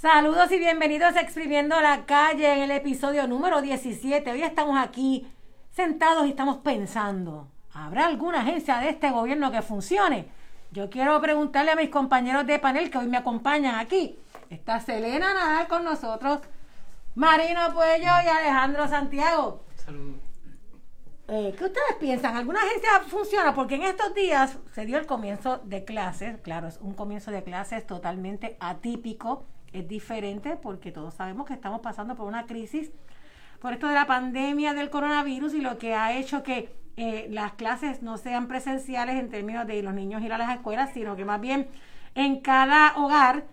Saludos y bienvenidos a Exprimiendo la Calle en el episodio número 17. Hoy estamos aquí sentados y estamos pensando, ¿habrá alguna agencia de este gobierno que funcione? Yo quiero preguntarle a mis compañeros de panel que hoy me acompañan aquí. Está Selena Nadal con nosotros, Marino Puello y Alejandro Santiago. Saludos. Eh, ¿Qué ustedes piensan? ¿Alguna agencia funciona? Porque en estos días se dio el comienzo de clases. Claro, es un comienzo de clases totalmente atípico es diferente porque todos sabemos que estamos pasando por una crisis por esto de la pandemia del coronavirus y lo que ha hecho que eh, las clases no sean presenciales en términos de los niños ir a las escuelas, sino que más bien en cada hogar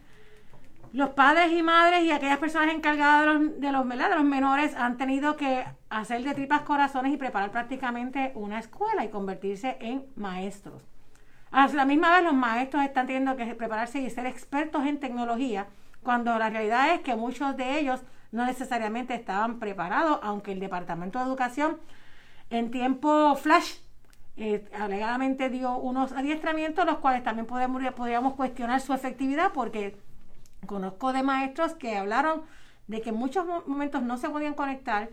los padres y madres y aquellas personas encargadas de los, de los, de los menores han tenido que hacer de tripas corazones y preparar prácticamente una escuela y convertirse en maestros. A la misma vez los maestros están teniendo que prepararse y ser expertos en tecnología cuando la realidad es que muchos de ellos no necesariamente estaban preparados, aunque el Departamento de Educación en tiempo flash eh, alegadamente dio unos adiestramientos, los cuales también podemos, podríamos cuestionar su efectividad, porque conozco de maestros que hablaron de que en muchos momentos no se podían conectar,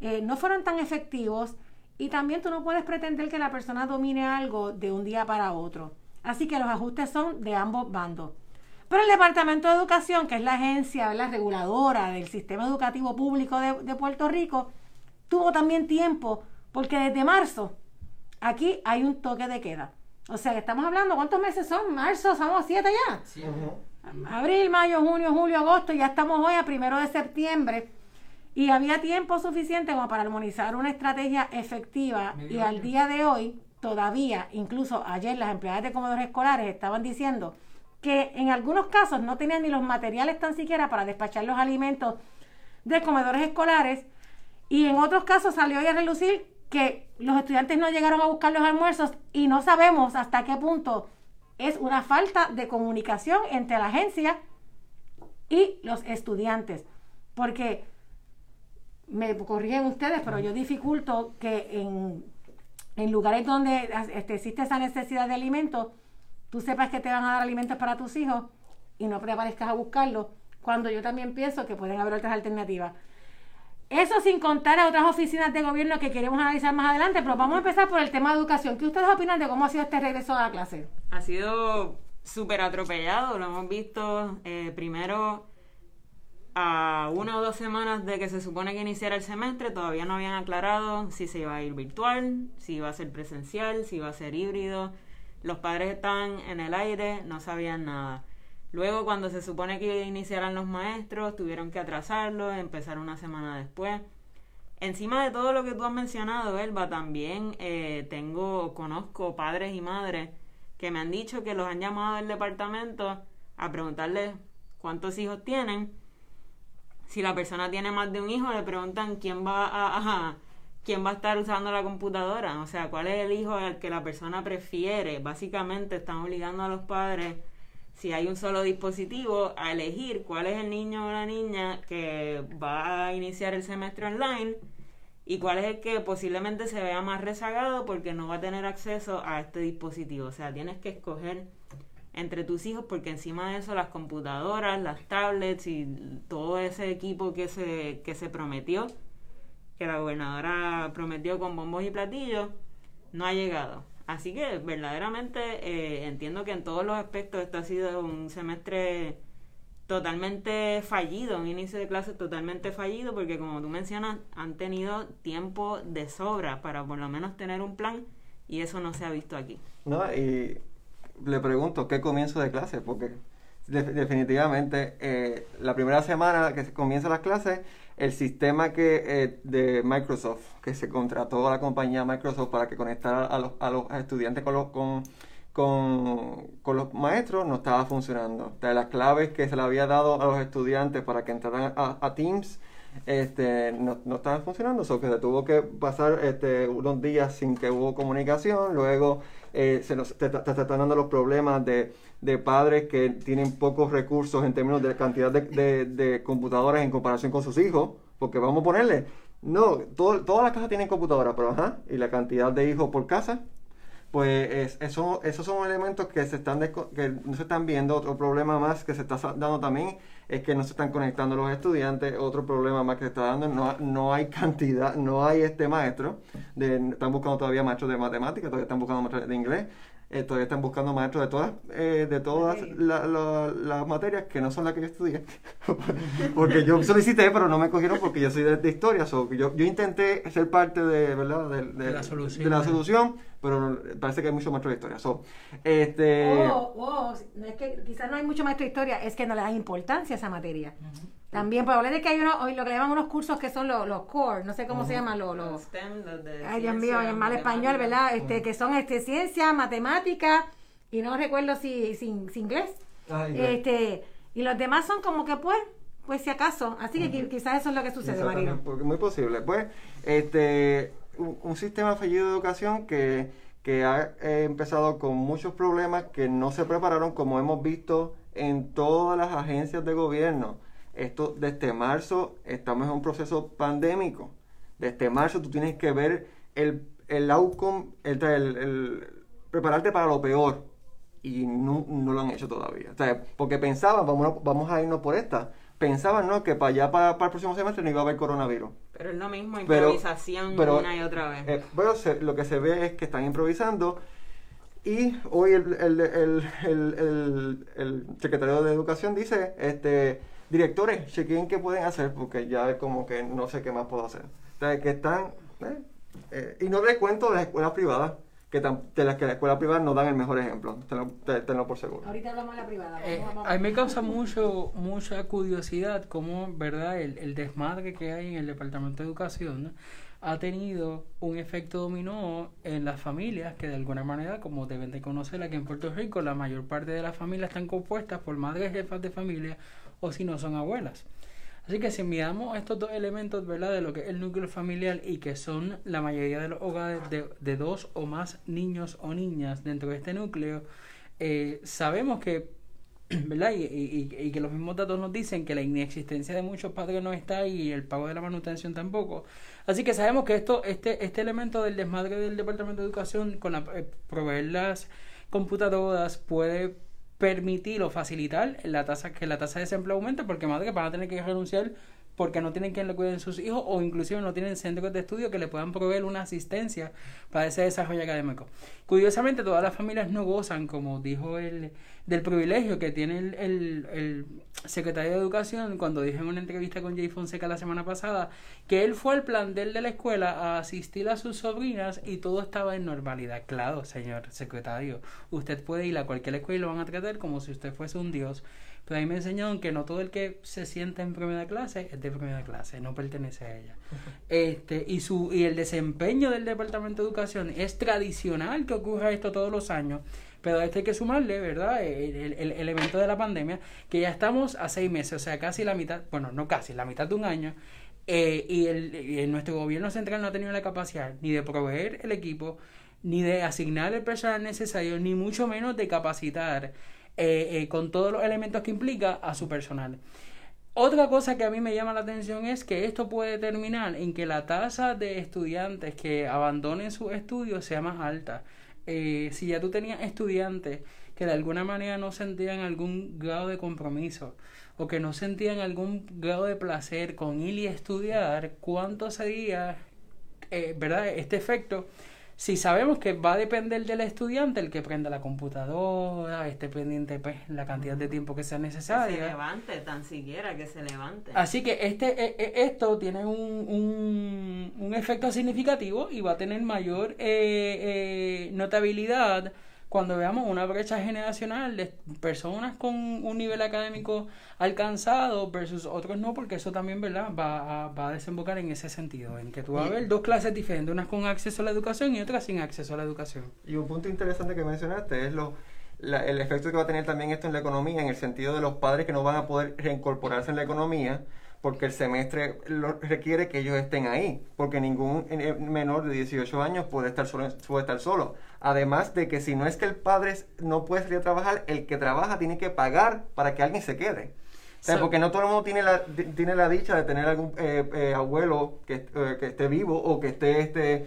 eh, no fueron tan efectivos, y también tú no puedes pretender que la persona domine algo de un día para otro. Así que los ajustes son de ambos bandos. Pero el Departamento de Educación, que es la agencia la reguladora del sistema educativo público de, Puerto Rico, tuvo también tiempo, porque desde marzo aquí hay un toque de queda. O sea, estamos hablando, ¿cuántos meses son? Marzo, somos siete ya. Abril, mayo, junio, julio, agosto, ya estamos hoy a primero de septiembre. Y había tiempo suficiente como para armonizar una estrategia efectiva. y al día de hoy, todavía, incluso ayer las empleadas de comedores escolares estaban diciendo que en algunos casos no tenían ni los materiales tan siquiera para despachar los alimentos de comedores escolares y en otros casos salió a relucir que los estudiantes no llegaron a buscar los almuerzos y no sabemos hasta qué punto es una falta de comunicación entre la agencia y los estudiantes. Porque me corrigen ustedes, pero yo dificulto que en, en lugares donde este, existe esa necesidad de alimentos, tú sepas que te van a dar alimentos para tus hijos y no preparezcas a buscarlo, cuando yo también pienso que pueden haber otras alternativas. Eso sin contar a otras oficinas de gobierno que queremos analizar más adelante, pero vamos a empezar por el tema de educación. ¿Qué ustedes opinan de cómo ha sido este regreso a la clase? Ha sido súper atropellado, lo hemos visto eh, primero a una o dos semanas de que se supone que iniciara el semestre, todavía no habían aclarado si se iba a ir virtual, si iba a ser presencial, si iba a ser híbrido los padres estaban en el aire, no sabían nada. Luego, cuando se supone que iniciaran los maestros, tuvieron que atrasarlo, empezar una semana después. Encima de todo lo que tú has mencionado, Elba, también eh, tengo, conozco padres y madres que me han dicho que los han llamado del departamento a preguntarles cuántos hijos tienen. Si la persona tiene más de un hijo, le preguntan quién va a quién va a estar usando la computadora, o sea, cuál es el hijo al que la persona prefiere. Básicamente están obligando a los padres, si hay un solo dispositivo, a elegir cuál es el niño o la niña que va a iniciar el semestre online y cuál es el que posiblemente se vea más rezagado porque no va a tener acceso a este dispositivo. O sea, tienes que escoger entre tus hijos porque encima de eso las computadoras, las tablets y todo ese equipo que se, que se prometió que la gobernadora prometió con bombos y platillos, no ha llegado. Así que verdaderamente eh, entiendo que en todos los aspectos esto ha sido un semestre totalmente fallido, un inicio de clases totalmente fallido, porque como tú mencionas, han tenido tiempo de sobra para por lo menos tener un plan y eso no se ha visto aquí. No, y le pregunto, ¿qué comienzo de clase? Porque definitivamente eh, la primera semana que comienza las clases el sistema que eh, de Microsoft, que se contrató a la compañía Microsoft para que conectara a los, a los estudiantes con los, con, con, los maestros, no estaba funcionando. Las claves que se le había dado a los estudiantes para que entraran a, Teams, este, no, estaban funcionando, so que se tuvo que pasar este, unos días sin que hubo comunicación, luego eh, se nos están dando los problemas de de padres que tienen pocos recursos en términos de cantidad de, de, computadoras en comparación con sus hijos, porque vamos a ponerle, no, todas las casas tienen computadoras, pero ajá, y la cantidad de hijos por casa. Pues eso, esos son elementos que se están que no se están viendo. Otro problema más que se está dando también es que no se están conectando los estudiantes. Otro problema más que se está dando, no, no hay cantidad, no hay este maestro. De, están buscando todavía maestros de matemáticas, todavía están buscando maestros de inglés. Eh, todavía están buscando maestros de todas eh, de todas las materias que no son las que yo estudié. Porque yo solicité pero no me cogieron porque yo soy de, historia so, yo, yo intenté ser parte de verdad de, la, solución, de la solución pero parece que hay mucho maestro de historia so, este oh, oh, es que quizás no hay mucho maestro de historia es que no le dan importancia a esa materia también, probablemente que hay uno, hoy lo que le llaman unos cursos que son los, los core, no sé cómo se llaman los... los STEM, de Ay, Dios mío, en mal español, ¿verdad? Este, que son este, ciencia, matemática, y no recuerdo si, si, inglés. este Y los demás son como que pues, pues si acaso. Así que quizás eso es lo que sucede, Marino. Muy posible. Pues, este, un, sistema fallido de educación que, que ha eh, empezado con muchos problemas que no se prepararon, como hemos visto en todas las agencias de gobierno esto desde marzo estamos en un proceso pandémico. Desde marzo tú tienes que ver el, el outcome, el, prepararte para lo peor. Y no, lo han hecho todavía. porque pensaban, vamos, vamos a irnos por esta. Pensaban, ¿no? Que para allá, para, el próximo semestre no iba a haber coronavirus. Pero es lo mismo, improvisación una y otra vez. Eh, bueno, lo que se ve es que están improvisando. Y hoy el, el, el, secretario de Educación dice, este directores, chequen qué pueden hacer, porque ya es como que no sé qué más puedo hacer. O sea, que están, eh, eh, y no les cuento de las escuelas privadas, que de las que las escuelas privadas no dan el mejor ejemplo, tenlo, por seguro. Ahorita hablamos de la privada. Eh, a mí me causa mucho, mucha curiosidad cómo, ¿verdad?, el, el, desmadre que hay en el Departamento de Educación ha tenido un efecto dominó en las familias que de alguna manera, como deben de conocer aquí en Puerto Rico, la mayor parte de las familias están compuestas por madres jefas de familia o si no son abuelas. Así que si miramos estos dos elementos, ¿verdad? De lo que es el núcleo familiar y que son la mayoría de los hogares de, dos o más niños o niñas dentro de este núcleo, eh, sabemos que, ¿verdad? Y, que los mismos datos nos dicen que la inexistencia de muchos padres no está y el pago de la manutención tampoco. Así que sabemos que esto, este, este elemento del desmadre del Departamento de Educación con la, eh, proveer las computadoras puede permitir o facilitar la tasa que la tasa de desempleo aumente porque madres van a tener que renunciar porque no tienen quien le cuiden sus hijos o inclusive no tienen centros de estudio que le puedan proveer una asistencia para ese desarrollo académico. Curiosamente, todas las familias no gozan, como dijo el del privilegio que tiene el, el, secretario de Educación cuando dijo en una entrevista con Jay Fonseca la semana pasada que él fue al plantel de la escuela a asistir a sus sobrinas y todo estaba en normalidad. Claro, señor secretario, usted puede ir a cualquier escuela y lo van a tratar como si usted fuese un dios. Pero ahí me enseñaron que no todo el que se sienta en primera clase es de primera clase, no pertenece a ella. Este, y, su, y el desempeño del Departamento de Educación es tradicional que ocurra esto todos los años pero a esto hay que sumarle, ¿verdad? El, el, evento de la pandemia, que ya estamos a seis meses, o sea, casi la mitad, bueno, no casi, la mitad de un año, eh, y, el, nuestro gobierno central no ha tenido la capacidad ni de proveer el equipo, ni de asignar el personal necesario, ni mucho menos de capacitar eh, eh, con todos los elementos que implica a su personal. Otra cosa que a mí me llama la atención es que esto puede terminar en que la tasa de estudiantes que abandonen sus estudios sea más alta. Eh, si ya tú tenías estudiantes que de alguna manera no sentían algún grado de compromiso o que no sentían algún grado de placer con ir y estudiar, ¿cuánto sería, eh, verdad, este efecto? Si sabemos que va a depender del estudiante el que prenda la computadora, esté pendiente pues, la cantidad de tiempo que sea necesaria. Que se levante, tan siquiera que se levante. Así que este, e, e, esto tiene un, un, un efecto significativo y va a tener mayor eh, eh, notabilidad cuando veamos una brecha generacional de personas con un nivel académico alcanzado versus otros no, porque eso también ¿verdad? Va, a, va a desembocar en ese sentido, en que tú vas a ver dos clases diferentes, unas con acceso a la educación y otras sin acceso a la educación. Y un punto interesante que mencionaste es lo, el efecto que va a tener también esto en la economía, en el sentido de los padres que no van a poder reincorporarse en la economía porque el semestre lo requiere que ellos estén ahí, porque ningún eh, menor de 18 años puede estar solo, estar solo. Además de que si no es que el padre no puede salir a trabajar, el que trabaja tiene que pagar para que alguien se quede. O sea, So- porque no todo el mundo tiene la, ti- tiene la dicha de tener algún eh, eh, abuelo que, eh, que esté vivo o que esté este,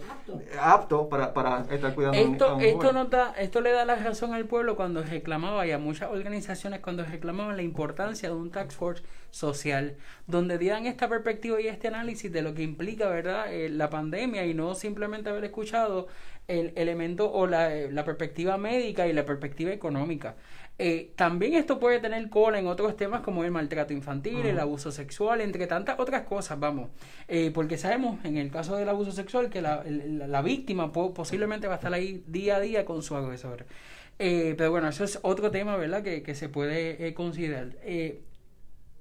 apto, para, para estar cuidando a un- a Esto, un esto, joven. no da, esto le da la razón al pueblo cuando reclamaba y a muchas organizaciones cuando reclamaban la importancia de un tax force social, donde dieran esta perspectiva y este análisis de lo que implica verdad Eh, la pandemia y no simplemente haber escuchado el elemento o la, eh, la perspectiva médica y la perspectiva económica. Eh, también esto puede tener cola en otros temas como el maltrato infantil, el abuso sexual, entre tantas otras cosas, vamos. Eh, porque sabemos, en el caso del abuso sexual, que la, la víctima po- posiblemente va a estar ahí día a día con su agresor. Eh, pero bueno, eso es otro tema, ¿verdad?, que, que se puede eh, considerar.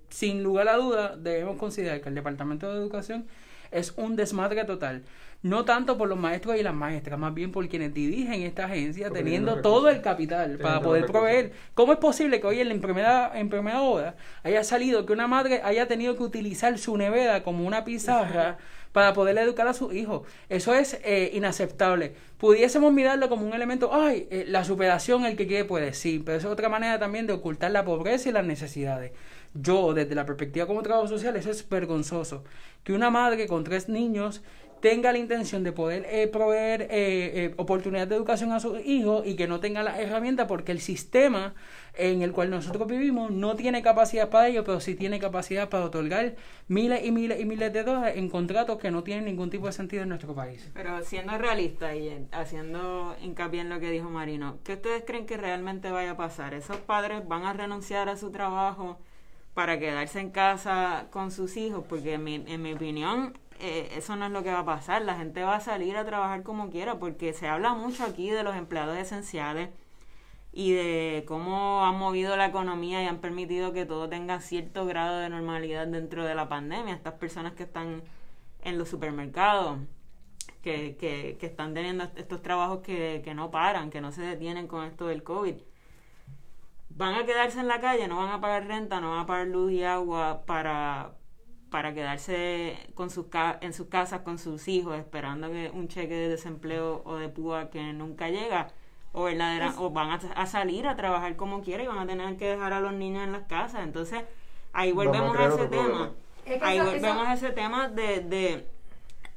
Sin lugar a duda, debemos considerar que el Departamento de Educación es un desmadre total. No tanto por los maestros y las maestras, más bien por quienes dirigen esta agencia, teniendo todo el capital para poder proveer. ¿Cómo es posible que hoy en la primera, en primera hora haya salido que una madre haya tenido que utilizar su nevera como una pizarra para poder educar a su hijo? Eso es eh, inaceptable. Pudiésemos mirarlo como un elemento, ay, eh, la superación, el que quiere puede, sí, pero es otra manera también de ocultar la pobreza y las necesidades. Yo, desde la perspectiva como trabajo social, eso es vergonzoso. Que una madre con tres niños tenga la intención de poder eh, proveer eh, eh, oportunidades de educación a sus hijos y que no tenga las herramientas porque el sistema en el cual nosotros vivimos no tiene capacidad para ello, pero sí tiene capacidad para otorgar miles y miles y miles de dólares en contratos que no tienen ningún tipo de sentido en nuestro país. Pero siendo realista y haciendo hincapié en lo que dijo Marino, ¿qué ustedes creen que realmente vaya a pasar? ¿Esos padres van a renunciar a su trabajo para quedarse en casa con sus hijos? Porque en mi, en mi opinión eh, eso no es lo que va a pasar. La gente va a salir a trabajar como quiera porque se habla mucho aquí de los empleados esenciales y de cómo han movido la economía y han permitido que todo tenga cierto grado de normalidad dentro de la pandemia. Estas personas que están en los supermercados, que, que, que están teniendo est- estos trabajos que, que no paran, que no se detienen con esto del COVID. Van a quedarse en la calle, no van a pagar renta, no van a pagar luz y agua para, para quedarse con sus ca- en sus casas con sus hijos, esperando que un cheque de desempleo o de púa que nunca llega. O, verdadera, o van a, a salir a trabajar como quieran y van a tener que dejar a los niños en las casas. Entonces, ahí a volvemos a, ese tema. Es que Ahí eso- volvemos eso- a ese tema de, de,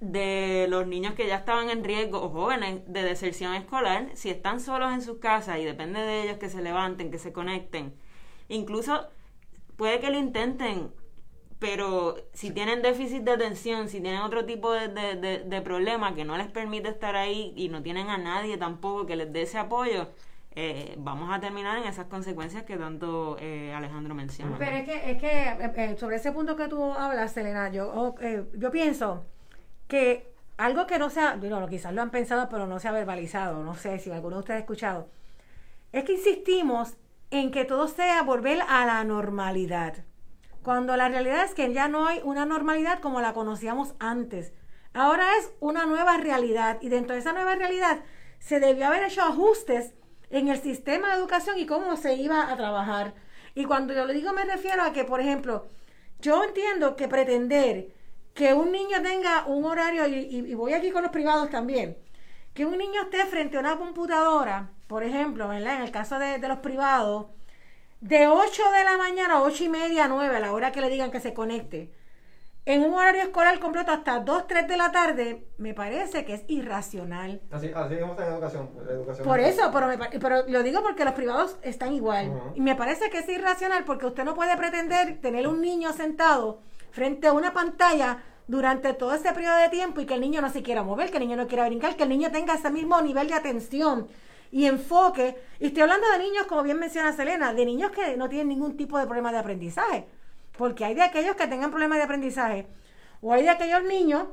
de los niños que ya estaban en riesgo o jóvenes de deserción escolar, si están solos en sus casas y depende de ellos que se levanten, que se conecten. Incluso puede que lo intenten, pero si tienen déficit de atención, si tienen otro tipo de, de, de- de problema que no les permite estar ahí y no tienen a nadie tampoco que les dé ese apoyo, eh, vamos a terminar en esas consecuencias que tanto eh, Alejandro menciona. Pero es que, es que eh, sobre ese punto que tú hablas, Selena, yo, oh, yo pienso que algo que no sea, bueno, quizás lo han pensado, pero no se ha verbalizado, no sé si alguno de ustedes ha escuchado, es que insistimos en que todo sea volver a la normalidad, cuando la realidad es que ya no hay una normalidad como la conocíamos antes. Ahora es una nueva realidad y dentro de esa nueva realidad se debió haber hecho ajustes en el sistema de educación y cómo se iba a trabajar. Y cuando yo le digo me refiero a que, por ejemplo, yo entiendo que pretender que un niño tenga un horario, y, y- y voy aquí con los privados también, que un niño esté frente a una computadora, por ejemplo. En el caso de los privados, de 8 de la mañana a 8 y media, 9, a la hora que le digan que se conecte, en un horario escolar completo hasta 2, 3 de la tarde, me parece que es irracional. Así, así mismo está en educación. la educación Por eso, pero, me pero lo digo porque los privados están igual. Y me parece que es irracional porque usted no puede pretender tener un niño sentado frente a una pantalla durante todo ese periodo de tiempo y que el niño no se quiera mover, que el niño no quiera brincar, que el niño tenga ese mismo nivel de atención y enfoque. Y estoy hablando de niños, como bien menciona Selena, de niños que no tienen ningún tipo de problema de aprendizaje. Porque hay de aquellos que tengan problemas de aprendizaje. O hay de aquellos niños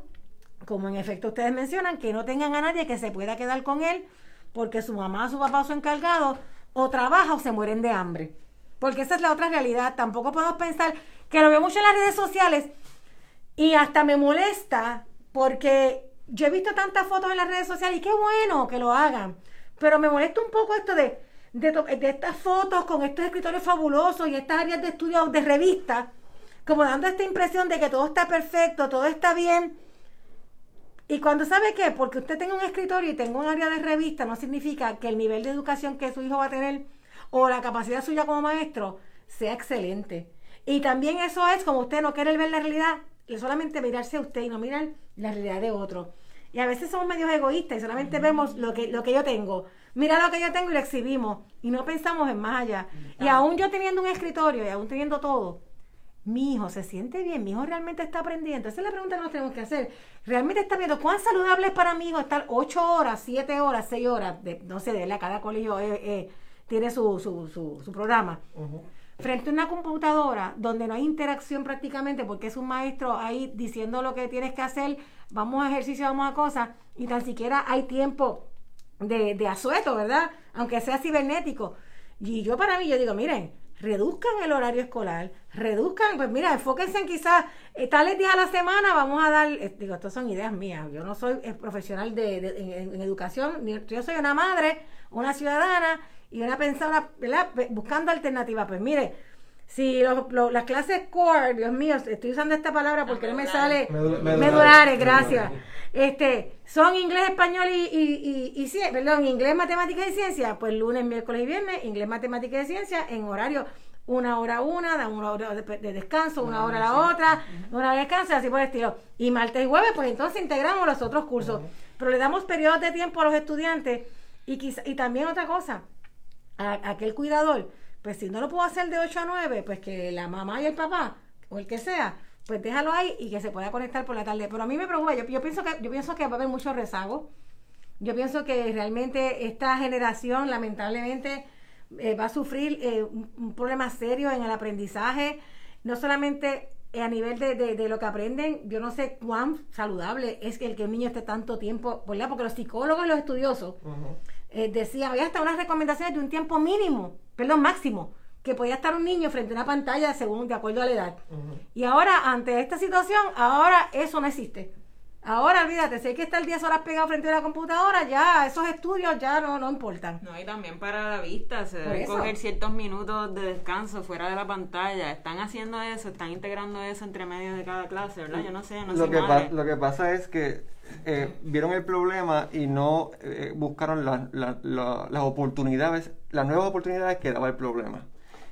como en efecto ustedes mencionan, que no tengan a nadie que se pueda quedar con él porque su mamá, su papá o su encargado o trabaja o se mueren de hambre. Porque esa es la otra realidad. Tampoco podemos pensar que lo veo mucho en las redes sociales y hasta me molesta porque yo he visto tantas fotos en las redes sociales y qué bueno que lo hagan. Pero me molesta un poco esto de, de, estas fotos con estos escritorios fabulosos y estas áreas de estudio de revistas, como dando esta impresión de que todo está perfecto, todo está bien. Y cuando sabe qué, porque usted tenga un escritorio y tenga un área de revista, no significa que el nivel de educación que su hijo va a tener o la capacidad suya como maestro sea excelente. Y también eso es como usted no quiere ver la realidad, solamente mirarse a usted y no mirar la realidad de otro. Y a veces somos medios egoístas y solamente vemos lo que, lo que yo tengo. Mira lo que yo tengo y lo exhibimos. Y no pensamos en más allá. Y aún yo teniendo un escritorio y aún teniendo todo, mi hijo se siente bien, mi hijo realmente está aprendiendo. Esa es la pregunta que nos tenemos que hacer. ¿Realmente está viendo cuán saludable es para mi hijo estar ocho horas, siete horas, seis horas? De, no sé, de la, cada colegio eh, eh, tiene su, su, su, su programa. Frente a una computadora donde no hay interacción prácticamente porque es un maestro ahí diciendo lo que tienes que hacer, vamos a ejercicio, vamos a cosas, y tan siquiera hay tiempo de, de asueto, ¿verdad? Aunque sea cibernético. Y yo para mí, yo digo, miren, reduzcan el horario escolar, reduzcan, pues mira, enfóquense en quizás eh, tales días a la semana, vamos a dar, eh, digo, estas son ideas mías, yo no soy eh, profesional de, en, educación, yo soy una madre, una ciudadana y una pensada, ¿verdad? Buscando alternativas, pues mire, si las clases core, Dios mío, estoy usando esta palabra porque no me sale medulares, gracias. Este, son inglés, español y, y, y, y, perdón, inglés, matemáticas y ciencia, pues lunes, miércoles y viernes, inglés, matemáticas y ciencia en horario una hora una, da una hora de, descanso, una hora la otra, una hora de descanso, así por el estilo. Y martes y jueves, pues entonces integramos los otros cursos. Pero le damos periodos de tiempo a los estudiantes y, quizá, y también otra cosa, a, aquel cuidador pues si no lo puedo hacer de 8 a 9, pues que la mamá y el papá, o el que sea, pues déjalo ahí y que se pueda conectar por la tarde. Pero a mí me preocupa, yo, pienso que yo pienso que va a haber mucho rezago. Yo pienso que realmente esta generación lamentablemente eh, va a sufrir eh, un, problema serio en el aprendizaje, no solamente a nivel de, lo que aprenden, yo no sé cuán saludable es que el que el niño esté tanto tiempo, ¿verdad? Porque los psicólogos y los estudiosos eh, decían, había hasta unas recomendaciones de un tiempo mínimo, perdón, máximo, que podía estar un niño frente a una pantalla según de acuerdo a la edad. Y ahora, ante esta situación, ahora eso no existe. Ahora, olvídate, si hay que estar 10 horas pegado frente a la computadora, ya esos estudios ya no, no importan. No, y también para la vista, se deben coger ciertos minutos de descanso fuera de la pantalla. Están haciendo eso, están integrando eso entre medios de cada clase, ¿verdad? Yo no sé, no lo sé. Que lo que pasa es que eh, vieron el problema y no eh, buscaron las oportunidades, las nuevas oportunidades que daba el problema.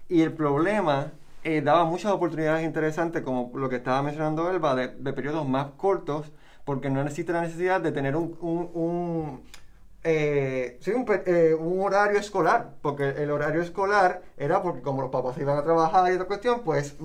Y el problema eh, daba muchas oportunidades interesantes, como lo que estaba mencionando Elba, de, periodos más cortos, porque no necesita la necesidad de tener un, un un, horario escolar, porque el horario escolar era porque como los papás iban a trabajar y otra cuestión, pues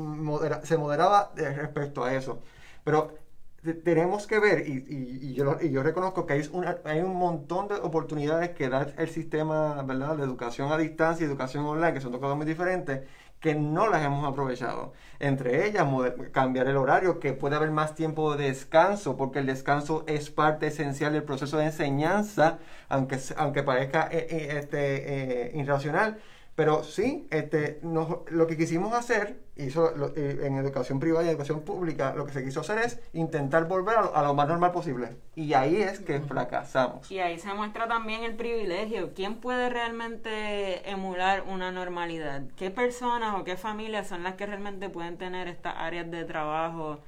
se moderaba respecto a eso. Pero tenemos que ver, y, y, yo, y yo reconozco que hay, una, hay un montón de oportunidades que da el sistema ¿verdad? de educación a distancia y educación online, que son dos cosas muy diferentes, que no las hemos aprovechado. Entre ellas, cambiar el horario, que puede haber más tiempo de descanso, porque el descanso es parte esencial del proceso de enseñanza, aunque, aunque parezca eh, eh, este, eh, irracional pero sí, este, lo que quisimos hacer, hizo, eh, en educación privada y educación pública, lo que se quiso hacer es intentar volver a lo, más normal posible. Y ahí es que fracasamos. Y ahí se muestra también el privilegio. ¿Quién puede realmente emular una normalidad? ¿Qué personas o qué familias son las que realmente pueden tener estas áreas de trabajo?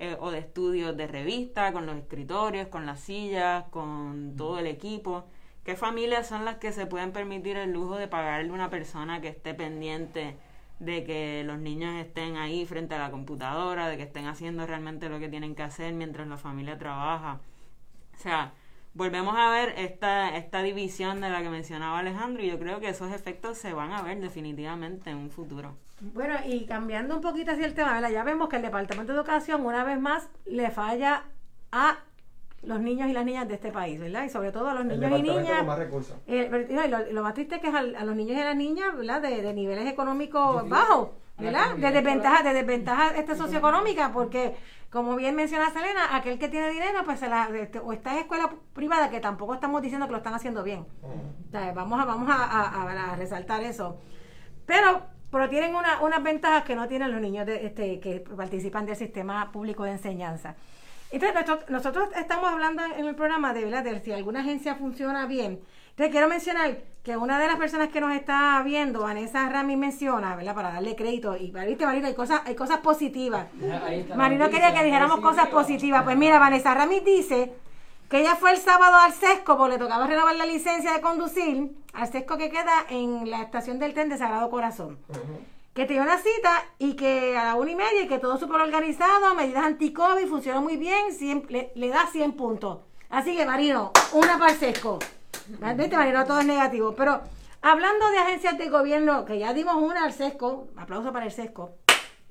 Eh, o de estudios de revista, con los escritorios, con las sillas, con todo el equipo. ¿Qué familias son las que se pueden permitir el lujo de pagarle una persona que esté pendiente de que los niños estén ahí frente a la computadora, de que estén haciendo realmente lo que tienen que hacer mientras la familia trabaja? O sea, volvemos a ver esta, esta división de la que mencionaba Alejandro y yo creo que esos efectos se van a ver definitivamente en un futuro. Bueno, y cambiando un poquito hacia el tema, ya vemos que el Departamento de Educación una vez más le falla a los niños y las niñas de este país, ¿verdad? Y sobre todo a los niños y niñas. más recursos. Eh, lo, más triste es que es a, los niños y a las niñas, ¿verdad? De, niveles económicos bajos, ¿verdad? De desventaja, de desventaja este socioeconómica, porque como bien menciona Selena, aquel que tiene dinero, pues se la, este, o está en escuela privada, que tampoco estamos diciendo que lo están haciendo bien. vamos a, vamos a, resaltar eso. Pero, pero tienen una, unas ventajas que no tienen los niños de, este, que participan del sistema público de enseñanza. Entonces, nosotros, estamos hablando en el programa de, ¿verdad? de si alguna agencia funciona bien. Entonces, quiero mencionar que una de las personas que nos está viendo, Vanessa Rami, menciona, ¿verdad? Para darle crédito. Y, viste, Marina, hay cosas, hay cosas positivas. Marino quería que dijéramos cosas positivas. Pues mira, Vanessa Rami dice que ella fue el sábado al sesco porque le tocaba renovar la licencia de conducir, al sesco que queda en la estación del tren de Sagrado Corazón. Que tenía una cita y que a la una y media y que todo súper organizado, medidas anti-COVID, funcionó muy bien, le, da 100 puntos. Así que, Marino, una para el sesco. Viste, Marino, todo es negativo. Pero hablando de agencias de gobierno, que ya dimos una al sesco, aplauso para el sesco.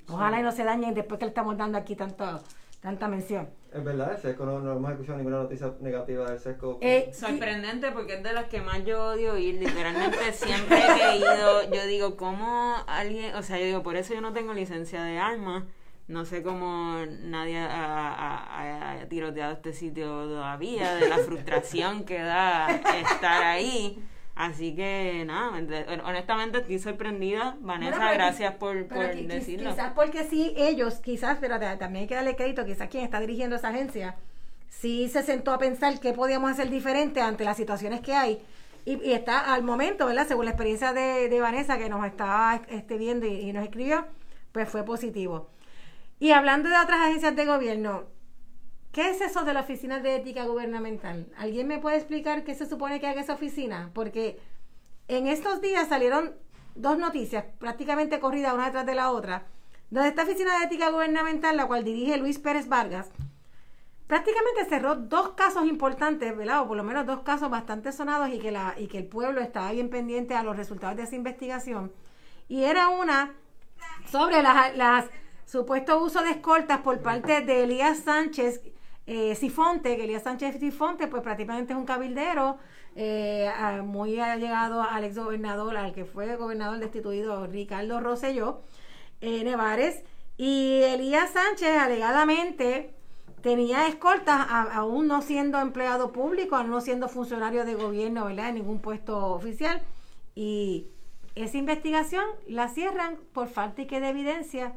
Ojalá y no se dañen después que le estamos dando aquí tanto, tanta mención. Es verdad, el sesco no, no hemos escuchado ninguna noticia negativa del sesco. Eh, Sorprendente porque es de las que más yo odio ir. Literalmente siempre he ido, yo digo, ¿cómo alguien.? O sea, yo digo, por eso yo no tengo licencia de armas. No sé cómo nadie ha, ha- ha- ha tiroteado este sitio todavía, de la frustración que da estar ahí. Así que, nada, ent- honestamente estoy sorprendida. Vanessa, Bueno, gracias por, por decirlo. Quizás porque sí, ellos, quizás, pero ta- también hay que darle crédito, quizás quien está dirigiendo esa agencia, sí se sentó a pensar qué podíamos hacer diferente ante las situaciones que hay. Y, y está al momento, ¿verdad? Según la experiencia de, de Vanessa, que nos estaba este, viendo y, y nos escribió, pues fue positivo. Y hablando de otras agencias de gobierno, ¿Qué es eso de la Oficina de Ética Gubernamental? ¿Alguien me puede explicar qué se supone que haga esa oficina? Porque en estos días salieron dos noticias prácticamente corridas una detrás de la otra, donde esta Oficina de Ética Gubernamental, la cual dirige Luis Pérez Vargas, prácticamente cerró dos casos importantes, ¿verdad? O por lo menos dos casos bastante sonados y que, la, y que el pueblo estaba bien pendiente a los resultados de esa investigación. Y era una sobre las, las supuesto uso de escoltas por parte de Elías Sánchez eh, Sifonte, que Elías Sánchez Sifonte, pues prácticamente es un cabildero eh, muy allegado al ex gobernador, al que fue gobernador destituido Ricardo Rosselló eh, Nevares, y Elías Sánchez alegadamente tenía escoltas aún no siendo empleado público, aún no siendo funcionario de gobierno, ¿verdad? En ningún puesto oficial. Y esa investigación la cierran por falta de evidencia,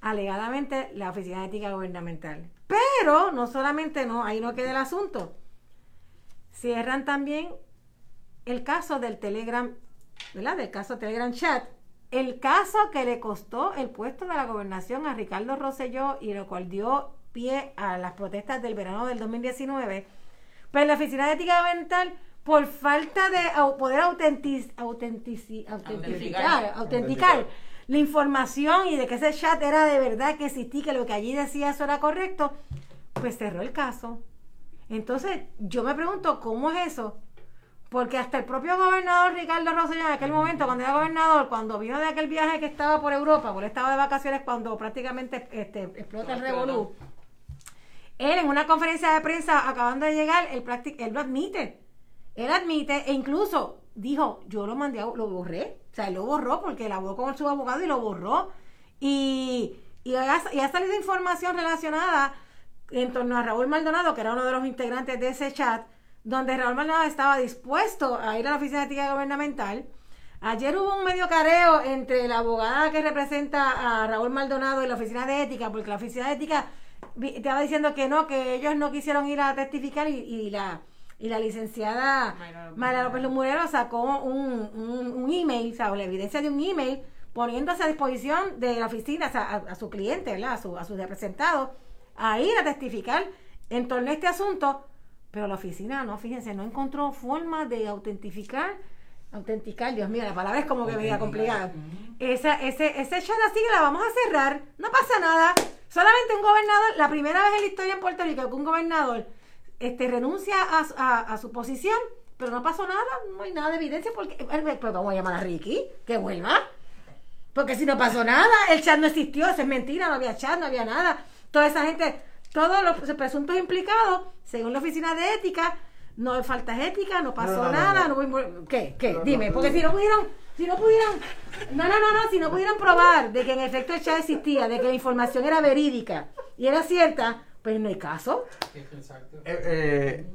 alegadamente la Oficina de Ética Gubernamental. Pero no solamente no, ahí no queda el asunto. Cierran también el caso del Telegram, ¿verdad? Del caso Telegram Chat. El caso que le costó el puesto de la gobernación a Ricardo Rosselló y lo cual dio pie a las protestas del verano del 2019. Pues la Oficina de Ética Gubernamental, por falta de poder autentici- autentificar, Autenticar. autenticar la información y de que ese chat era de verdad que existía, que lo que allí decía eso era correcto, pues cerró el caso. Entonces, yo me pregunto, ¿cómo es eso? Porque hasta el propio gobernador Ricardo Rosselló en aquel momento, cuando era gobernador, cuando vino de aquel viaje que estaba por Europa, porque él estaba de vacaciones cuando prácticamente este, explota el Explotó. revolú, él en una conferencia de prensa acabando de llegar, él, él lo admite. Él admite e incluso dijo, yo lo mandé, a- lo borré. O sea, él lo borró porque habló con su abogado y lo borró. Y, y, ha, salido información relacionada en torno a Raúl Maldonado, que era uno de los integrantes de ese chat, donde Raúl Maldonado estaba dispuesto a ir a la oficina de ética gubernamental. Ayer hubo un medio careo entre la abogada que representa a Raúl Maldonado y la oficina de ética, porque la oficina de ética estaba diciendo que no, que ellos no quisieron ir a testificar y, y la y la licenciada Mayra López Lumurero sacó un, un, un email, o sea, la evidencia de un email poniéndose a disposición de la oficina, o sea, a, a su cliente, ¿verdad? A, su, a sus representados, a ir a testificar en torno a este asunto, pero la oficina, no, fíjense, no encontró forma de autentificar, autenticar, Dios mío, la palabra es como que media complicada. Esa, ese, ese chat así que la vamos a cerrar, no pasa nada, solamente un gobernador, la primera vez en la historia en Puerto Rico que un gobernador este, renuncia a, su- a- a su posición, pero no pasó nada, no hay nada de evidencia, porque, pues vamos a llamar a Ricky, que vuelva. Porque si no pasó nada, el chat no existió, eso es mentira, no había chat, no había nada. Toda esa gente, todos los presuntos implicados, según la oficina de ética, no hay faltas éticas, no pasó No, no, nada, no. no ¿Qué? ¿Qué? Dime, porque si no pudieron, si no pudieron, no, no, no, no, si no pudieron probar de que en efecto el chat existía, de que la información era verídica y era cierta, pues no hay caso. Exacto. Eh, eh,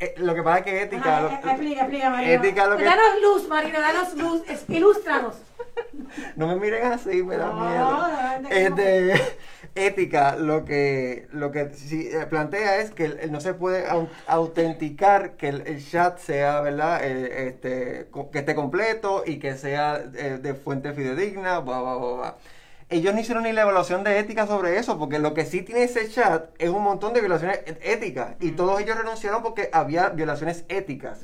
eh, lo que pasa es que ética. Ajá, lo- eh, explica, explica, Marino. ética lo que- Danos luz, Marino, danos luz, es- ilústranos. No me miren así, me da No, miedo. Este, ética, lo que, lo que sí, eh, plantea es que el- no se puede au- autenticar que el, el chat sea, ¿verdad? Eh, este, co- que esté completo y que sea eh, de fuente fidedigna, bla, bla, bla, bla. Ellos no hicieron ni la evaluación de ética sobre eso, porque lo que sí tiene ese chat es un montón de violaciones éticas. Y todos ellos renunciaron porque había violaciones éticas.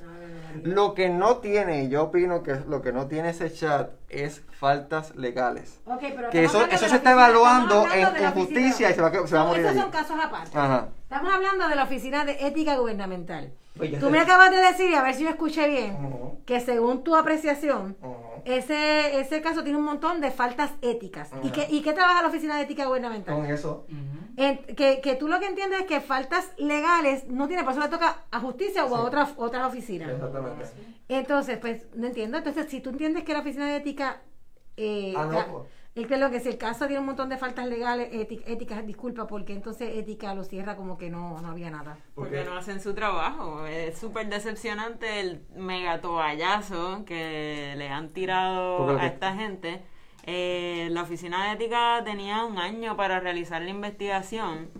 Lo que no tiene, yo opino que lo que no tiene ese chat es faltas legales. Ok, pero Que eso, eso se está oficina- evaluando en, justicia y se va, a- va morir esos allí. son casos aparte. Ajá. Estamos hablando de la Oficina de Ética Gubernamental. Pues Tú sé. me acabas de decir, y a ver si yo escuché bien, que según tu apreciación, ese, ese caso tiene un montón de faltas éticas. ¿Y qué, ¿Y qué trabaja la Oficina de Ética Gubernamental? Con eso. En- que, que tú lo que entiendes es que faltas legales no tiene, por eso le toca a justicia o a otras otras oficinas. Exactamente. Entonces, pues, no entiendo. Entonces, si tú entiendes que la oficina de ética. Eh, Ah, no, pues. Es que lo que si el caso tiene un montón de faltas legales, éti- éticas, disculpa, porque entonces ética lo cierra como que no, no había nada. Porque no hacen su trabajo. Es súper decepcionante el mega toallazo que le han tirado a que- esta gente. Eh, la oficina de ética tenía un año para realizar la investigación.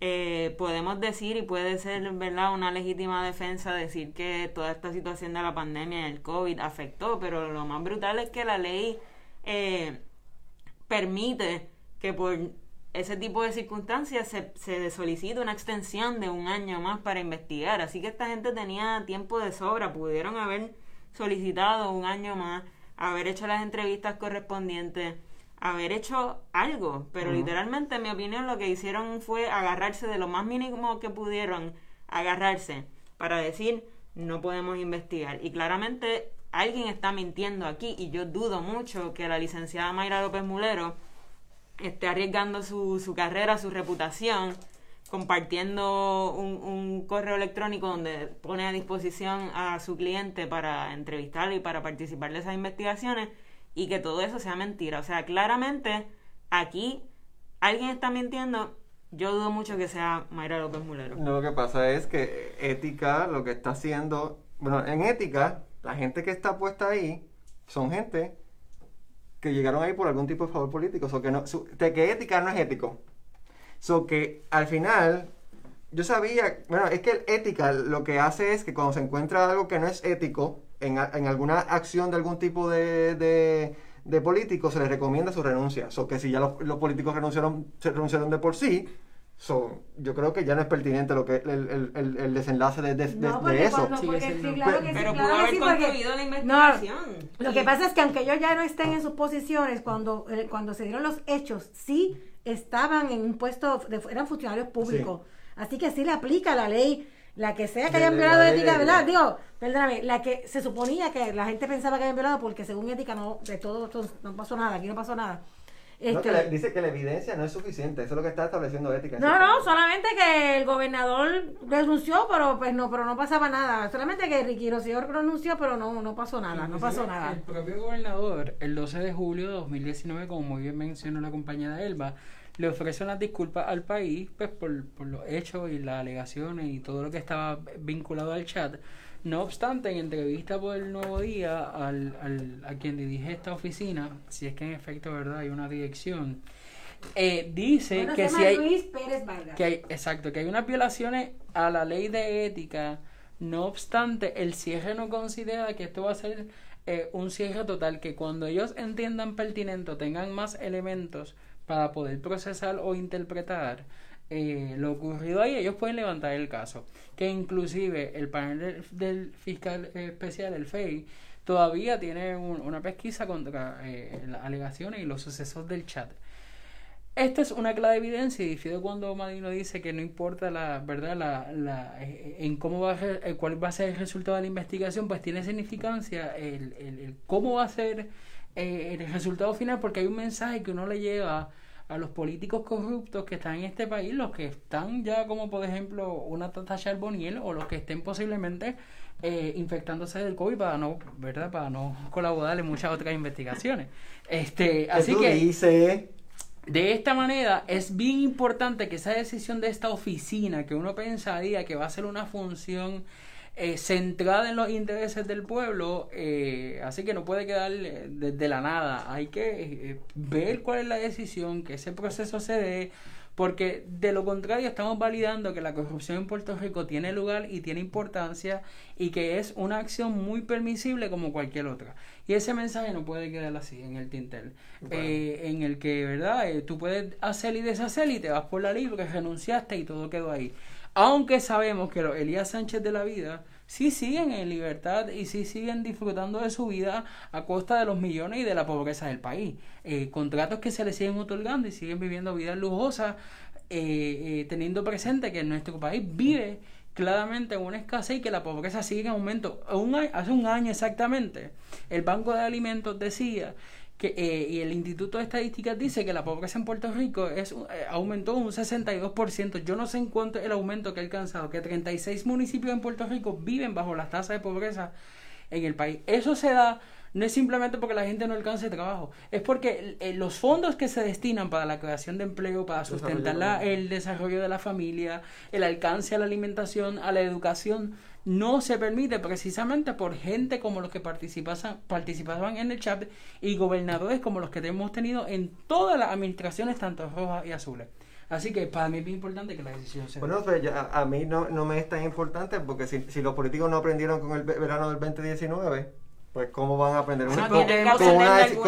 Eh, podemos decir, y puede ser verdad una legítima defensa, decir que toda esta situación de la pandemia y el COVID afectó, pero lo más brutal es que la ley eh, permite que por ese tipo de circunstancias se, se solicite una extensión de un año más para investigar. Así que esta gente tenía tiempo de sobra, pudieron haber solicitado un año más, haber hecho las entrevistas correspondientes, haber hecho algo. Pero literalmente, en mi opinión, lo que hicieron fue agarrarse de lo más mínimo que pudieron, agarrarse para decir no podemos investigar. Y claramente alguien está mintiendo aquí y yo dudo mucho que la licenciada Mayra López Mulero esté arriesgando su, su carrera, su reputación, compartiendo un, un correo electrónico donde pone a disposición a su cliente para entrevistarlo y para participar de esas investigaciones y que todo eso sea mentira. O sea, claramente aquí alguien está mintiendo. Yo dudo mucho que sea Mayra López Mulero. No, lo que pasa es que ética lo que está haciendo, bueno, en ética, la gente que está puesta ahí son gente que llegaron ahí por algún tipo de favor político, so que no, que ética no es ético. So que al final, yo sabía, bueno, es que ética lo que hace es que cuando se encuentra algo que no es ético, en, en alguna acción de algún tipo de, de, político, se les recomienda su renuncia. Que si ya los, los políticos renunciaron, se renunciaron de por sí, so, yo creo que ya no es pertinente lo que el, el, el, el desenlace de, de, de- No, de porque eso. cuando- porque sí, claro que sí, Pero claro pudo haber sí, la No, investigación. Lo que pasa es que aunque ellos ya no estén en sus posiciones, cuando, eh, cuando se dieron los hechos, sí estaban en un puesto, de- eran funcionarios públicos. Así que sí le aplica la ley, la que sea que De- hayan de violado ética, de- ¿verdad? Digo, perdóname, la que se suponía que la gente pensaba que habían violado porque según ética no, de todo esto no pasó nada, aquí no pasó nada. No, Este, que dice que la evidencia no es suficiente, eso es lo que está estableciendo ética. no, no, solamente que el gobernador renunció, pero pues no, pero no pasaba nada. Solamente que Ricky Rosselló renunció, pero no, no pasó nada, no pasó nada. El propio gobernador, el 12 de julio de 2019, como muy bien mencionó la compañera Elba, le ofrece unas disculpas al país pues, por, por los hechos y las alegaciones y todo lo que estaba vinculado al chat. No obstante, en entrevista por el Nuevo Día al, al- a quien dirige esta oficina, si es que en efecto verdad hay una dirección, eh, dice Bueno, que si hay Luis Pérez Vargas. que hay, exacto, que hay unas violaciones a la ley de ética. No obstante, el cierre no considera que esto va a ser eh, un cierre total, que cuando ellos entiendan pertinente tengan más elementos para poder procesar o interpretar eh, lo ocurrido ahí, ellos pueden levantar el caso. Que inclusive el panel del, fiscal especial, el FEI, todavía tiene un- una pesquisa contra eh, las alegaciones y los sucesos del chat. Esto es una clara evidencia y difiero cuando Madino dice que no importa la verdad la, eh, en cómo va a eh, cuál va a ser el resultado de la investigación, pues tiene significancia el, el- el cómo va a ser el resultado final, porque hay un mensaje que uno le lleva a los políticos corruptos que están en este país, los que están ya como por ejemplo una Tata Charboniel o los que estén posiblemente eh, infectándose del COVID para no, ¿verdad? Para no colaborar en muchas otras investigaciones. Este, ¿Qué así tú que dices? de esta manera es bien importante que esa decisión de esta oficina, que uno pensaría que va a ser una función eh, centrada en los intereses del pueblo, eh, así que no puede quedar eh, desde la nada. Hay que eh, ver cuál es la decisión, que ese proceso se dé, porque de lo contrario estamos validando que la corrupción en Puerto Rico tiene lugar y tiene importancia y que es una acción muy permisible como cualquier otra. Y ese mensaje no puede quedar así en el tintel, eh, en el que, ¿verdad? Tú puedes hacer y deshacer y te vas por la libre, renunciaste y todo quedó ahí. Aunque sabemos que los Elías Sánchez de la vida sí siguen en libertad y sí siguen disfrutando de su vida a costa de los millones y de la pobreza del país. Eh, contratos que se les siguen otorgando y siguen viviendo vidas lujosas, eh, eh, teniendo presente que nuestro país vive claramente en una escasez y que la pobreza sigue en aumento. hace un año exactamente, el Banco de Alimentos decía que, eh, y el Instituto de Estadísticas dice que la pobreza en Puerto Rico es, eh, aumentó un 62%. Yo no sé en cuánto es el aumento que ha alcanzado, que 36 municipios en Puerto Rico viven bajo las tasas de pobreza en el país. Eso se da no es simplemente porque la gente no alcance trabajo, es porque eh, los fondos que se destinan para la creación de empleo, para sustentar el desarrollo de la familia, el alcance a la alimentación, a la educación, no se permite precisamente por gente como los que participaban, participaban en el chat y gobernadores como los que hemos tenido en todas las administraciones, tanto rojas y azules. Así que para mí es muy importante que la decisión sea. Bueno, pues a, mí no, no, me es tan importante porque si, si los políticos no aprendieron con el verano del 2019, pues ¿cómo van a aprender? con,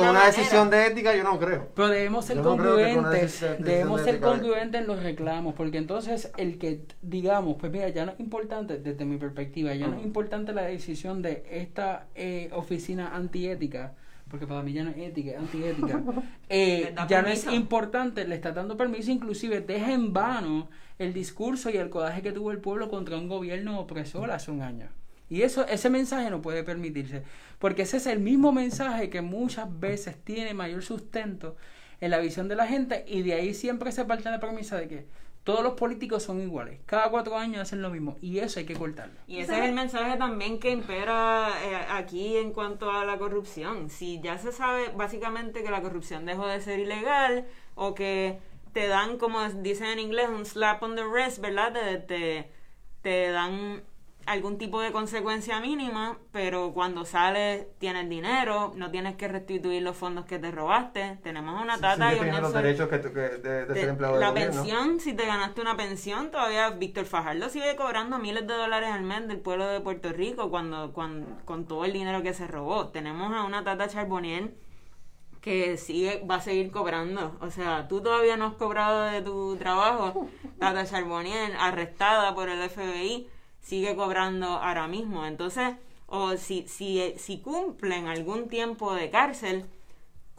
una, decisión de ética yo no creo. Pero debemos ser congruentes, debemos ser congruentes en los reclamos, porque entonces el que digamos, pues mira, ya no es importante, desde mi perspectiva, ya no es importante la decisión de esta eh, oficina antiética, porque para mí ya no es ética, es antiética, eh, ya no es importante, le está dando permiso, inclusive deja en vano el discurso y el coraje que tuvo el pueblo contra un gobierno opresor hace un año. Y eso, ese mensaje no puede permitirse, porque ese es el mismo mensaje que muchas veces tiene mayor sustento en la visión de la gente y de ahí siempre se parte la premisa de que todos los políticos son iguales, cada cuatro años hacen lo mismo y eso hay que cortarlo. Y ese es el mensaje también que impera eh, aquí en cuanto a la corrupción. Si ya se sabe básicamente que la corrupción dejó de ser ilegal o que te dan, como dicen en inglés, un slap on the wrist, ¿verdad? te, te dan algún tipo de consecuencia mínima, pero cuando sales tienes dinero, no tienes que restituir los fondos que te robaste. Tenemos una tata y los derechos que, de, ser empleado La pensión, si te ganaste una pensión, todavía Víctor Fajardo sigue cobrando miles de dólares al mes del pueblo de Puerto Rico cuando, cuando con todo el dinero que se robó. Tenemos a una tata Charbonnier que sigue va a seguir cobrando. O sea, tú todavía no has cobrado de tu trabajo. Tata Charbonnier arrestada por el FBI sigue cobrando ahora mismo. Entonces, o si, si, si cumplen algún tiempo de cárcel,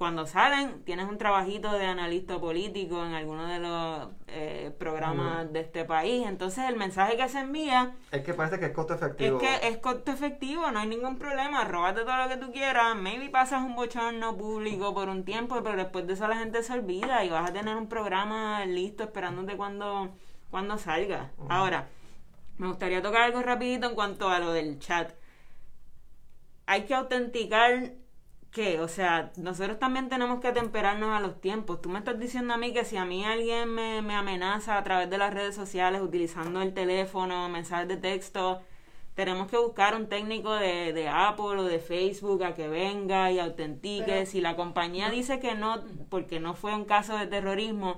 cuando salen, tienes un trabajito de analista político en alguno de los eh, programas de este país. Entonces, el mensaje que se envía. Es que parece que es costo efectivo. Es que es costo efectivo, no hay ningún problema. Róbate todo lo que tú quieras. Maybe pasas un bochorno público por un tiempo, pero después de eso la gente se olvida y vas a tener un programa listo esperándote cuando, cuando salga. Ahora me gustaría tocar algo rapidito en cuanto a lo del chat. Hay que autenticar que, o sea, nosotros también tenemos que atemperarnos a los tiempos. Tú me estás diciendo a mí que si a mí alguien me, me amenaza a través de las redes sociales utilizando el teléfono, mensajes de texto, tenemos que buscar un técnico de, de, Apple o de Facebook a que venga y autentique. si la compañía dice que no, porque no fue un caso de terrorismo,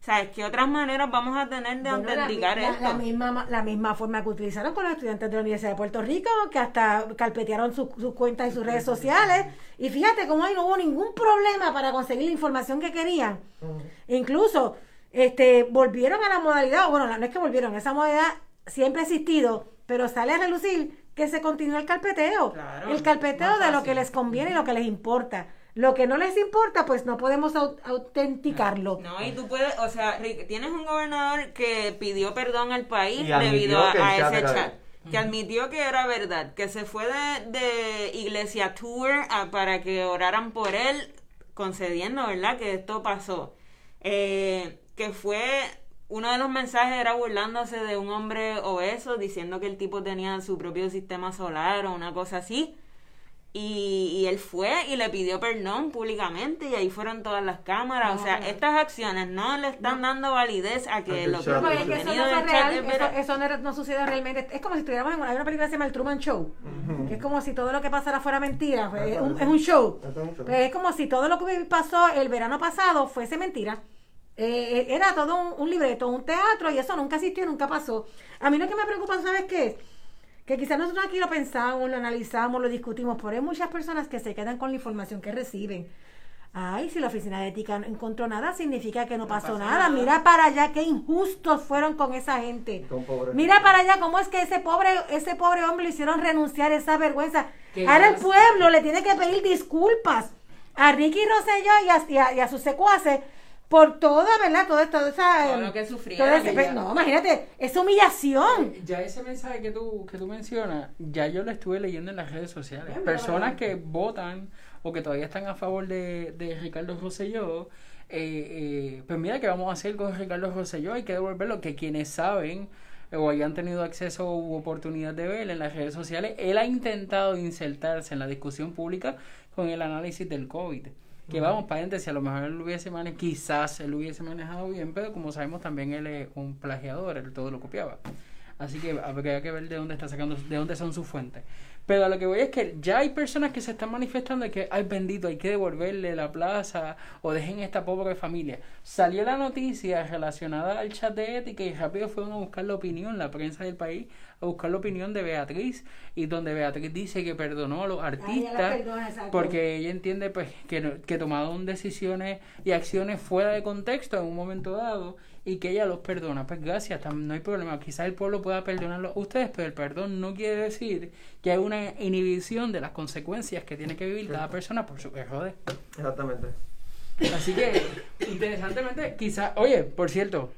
¿Sabes qué otras maneras vamos a tener de autenticar esto? La, misma, la misma forma que utilizaron con los estudiantes de la Universidad de Puerto Rico, que hasta carpetearon sus cuentas y sus redes sociales. Y fíjate cómo ahí no hubo ningún problema para conseguir la información que querían. Incluso este volvieron a la modalidad, bueno, no es que volvieron, esa modalidad siempre ha existido, pero sale a relucir que se continúa el carpeteo. el carpeteo de lo que les conviene y lo que les importa. Lo que no les importa, pues no podemos autenticarlo. No, y tú puedes, o sea, tienes un gobernador que pidió perdón al país debido a, ese chat. Que admitió que era verdad, que se fue de, de Iglesia Tour para que oraran por él, concediendo, ¿verdad?, que esto pasó. Eh, que fue uno de los mensajes era burlándose de un hombre obeso, diciendo que el tipo tenía su propio sistema solar o una cosa así. Y, él fue y le pidió perdón públicamente y ahí fueron todas las cámaras. o sea, estas acciones no le están dando validez a que lo que es que eso no es real, eso, no, sucede realmente. Es como si estuviéramos en una, hay una película que se llama El Truman Show, que es como si todo lo que pasara fuera mentira. Pues, es, un, es, un, show. Pues, es como si todo lo que pasó el verano pasado fuese mentira. Eh, eh, era todo un, un libreto, un teatro y eso nunca existió, nunca pasó. A mí lo que me preocupa, ¿sabes qué es? Que quizás nosotros aquí lo pensamos, lo analizamos, lo discutimos, pero hay muchas personas que se quedan con la información que reciben. Ay, si la oficina de ética no encontró nada, significa que no, pasó, nada. Mira para allá qué injustos fueron con esa gente. Con Mira para allá cómo es que ese pobre, ese pobre hombre le hicieron renunciar a esa vergüenza. Ahora el pueblo le tiene que pedir disculpas a Ricky Rosselló y a, y a- y a sus secuaces por todo, ¿verdad? Todo esto, esa, Todo em, lo que sufrieron todo ese- no, imagínate, es humillación. Ya ese mensaje que tú, que tú mencionas, ya yo lo estuve leyendo en las redes sociales. Bien, Personas bien. que votan o que todavía están a favor de, de Ricardo Rosselló, eh, eh, pues mira, ¿qué vamos a hacer con Ricardo Rosselló? Hay que devolverlo, que quienes saben eh, o hayan tenido acceso u oportunidad de ver en las redes sociales, él ha intentado insertarse en la discusión pública con el análisis del COVID. Que vamos, paréntesis, a lo mejor él lo hubiese manejado, quizás él lo hubiese manejado bien, pero como sabemos también él es un plagiador, él todo lo copiaba. Así que habría que ver de dónde está sacando, de dónde son sus fuentes. Pero a lo que voy es que ya hay personas que se están manifestando de que, ay bendito, hay que devolverle la plaza o dejen esta pobre familia. Salió la noticia relacionada al chat de ética y rápido fueron a buscar la opinión, la prensa del país, a buscar la opinión de Beatriz y donde Beatriz dice que perdonó a los artistas perdona, exacto. porque ella entiende pues que, que tomaron decisiones y acciones fuera de contexto en un momento dado y que ella los perdona. Pues gracias, no hay problema. Quizás el pueblo pueda perdonarlo a ustedes, pero el perdón no quiere decir que hay una inhibición de las consecuencias que tiene que vivir cada persona por sus errores. Exactamente. Así que, interesantemente, quizás, oye, por cierto,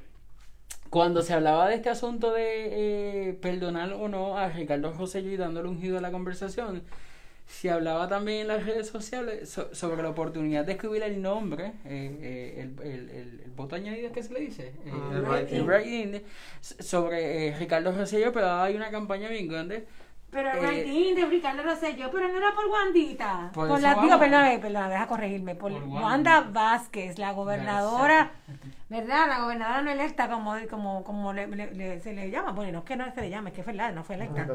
cuando se hablaba de este asunto de eh, perdonar o no a Ricardo Rosselló y dándole un giro a la conversación, se hablaba también en las redes sociales so- sobre la oportunidad de escribir el nombre, eh, eh, el, el, el- el voto añadido que se le dice, Eh, Ah, el s- sobre eh, Ricardo Rosselló, pero hay una campaña bien grande. Pero el Eh, writing de Ricardo Rosselló, pero no era por Wandita. Por Por la, digo, perdóname, perdóname, deja corregirme. Por, Por Wanda. Wanda Vázquez, la gobernadora, ¿verdad? La gobernadora no electa, como, como, como le- le- le- se le llama. Bueno, no es que no se le llame, es que es verdad, no fue electa.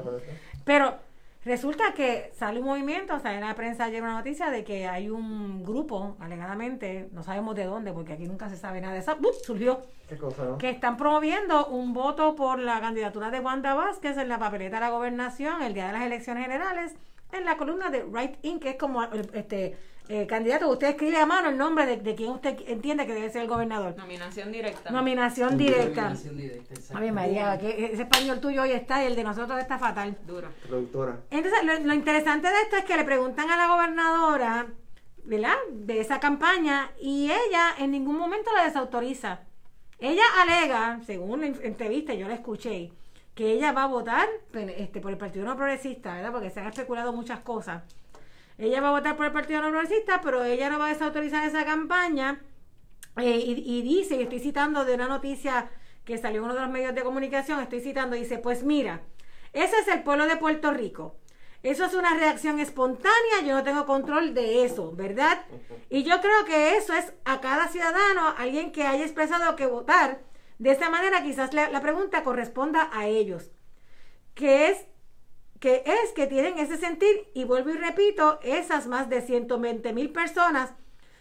Pero resulta que sale un movimiento, sale en la prensa ayer una noticia de que hay un grupo, alegadamente, no sabemos de dónde, porque aquí nunca se sabe nada de eso, ¡bup! surgió, ¿Qué cosa, no? que están promoviendo un voto por la candidatura de Wanda Vázquez en la papeleta de la gobernación el día de las elecciones generales, en la columna de Right In, que es como este eh, candidato, usted escribe a mano el nombre de, de quien usted entiende que debe ser el gobernador. Nominación directa. Nominación directa. Nominación directa, exacto. A ver, María, que ese español tuyo hoy está y el de nosotros está fatal. Duro. Productora. Entonces, lo, lo interesante de esto es que le preguntan a la gobernadora, ¿verdad? De esa campaña y ella en ningún momento la desautoriza. Ella alega, según la en- entrevista, yo la escuché, que ella va a votar pues, este, por el Partido No Progresista, ¿verdad? Porque se han especulado muchas cosas. Ella va a votar por el Partido No pero ella no va a desautorizar esa campaña. Eh, y, dice, y estoy citando de una noticia que salió en uno de los medios de comunicación, estoy citando, dice, pues mira, ese es el pueblo de Puerto Rico. Eso es una reacción espontánea, yo no tengo control de eso, ¿verdad? Y yo creo que eso es a cada ciudadano, alguien que haya expresado que votar. De esa manera quizás la, la pregunta corresponda a ellos. Que es que es que tienen ese sentir y vuelvo y repito, esas más de 120 mil personas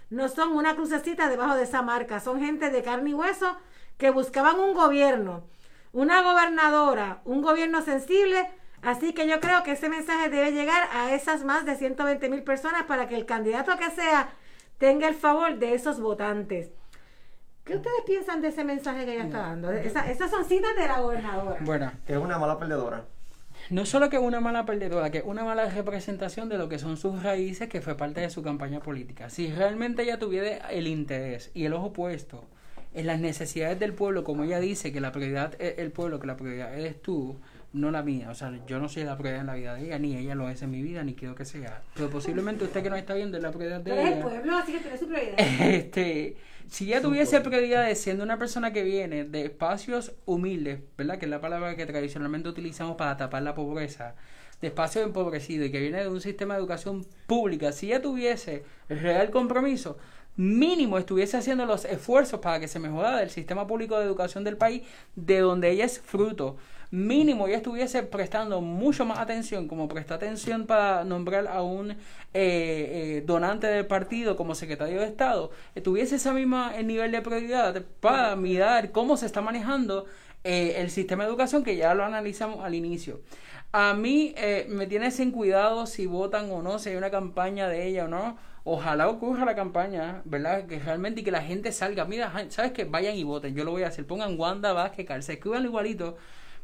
no son una crucecita debajo de esa marca, son gente de carne y hueso que buscaban un gobierno, una gobernadora, un gobierno sensible, así que yo creo que ese mensaje debe llegar a esas más de 120 mil personas para que el candidato que sea tenga el favor de esos votantes. ¿Qué ustedes piensan de ese mensaje que ella está dando? Esa- esas son citas de la gobernadora. Bueno, Que es una mala perdedora. No solo que es una mala perdedora, que es una mala representación de lo que son sus raíces, que fue parte de su campaña política. Si realmente ella tuviera el interés y el ojo puesto en las necesidades del pueblo, como ella dice que la prioridad es el pueblo, que la prioridad eres tú, no la mía. O sea, yo no soy la prioridad en la vida de ella, ni ella lo es en mi vida, ni quiero que sea. Pero posiblemente usted que no está viendo es la prioridad de Pero es el ella. pueblo, así que tiene su prioridad. Este, si ella tuviese prioridades siendo una persona que viene de espacios humildes, ¿verdad? Que es la palabra que tradicionalmente utilizamos para tapar la pobreza, de espacios empobrecidos y que viene de un sistema de educación pública, si ella tuviese real compromiso, mínimo estuviese haciendo los esfuerzos para que se mejorara el sistema público de educación del país de donde ella es fruto. Mínimo ella estuviese prestando mucho más atención, como prestó atención para nombrar a un eh, eh, donante del partido como secretario de Estado, tuviese ese mismo eh, nivel de prioridad para mirar cómo se está manejando eh, el sistema de educación que ya lo analizamos al inicio. A mí eh, me tiene sin cuidado si votan o no, si hay una campaña de ella o no, Ojalá ocurra la campaña, ¿verdad? Que realmente y que la gente salga. Mira, ¿sabes qué? Vayan y voten. Yo lo voy a hacer. Pongan Wanda Vázquez, Calce, escriban igualito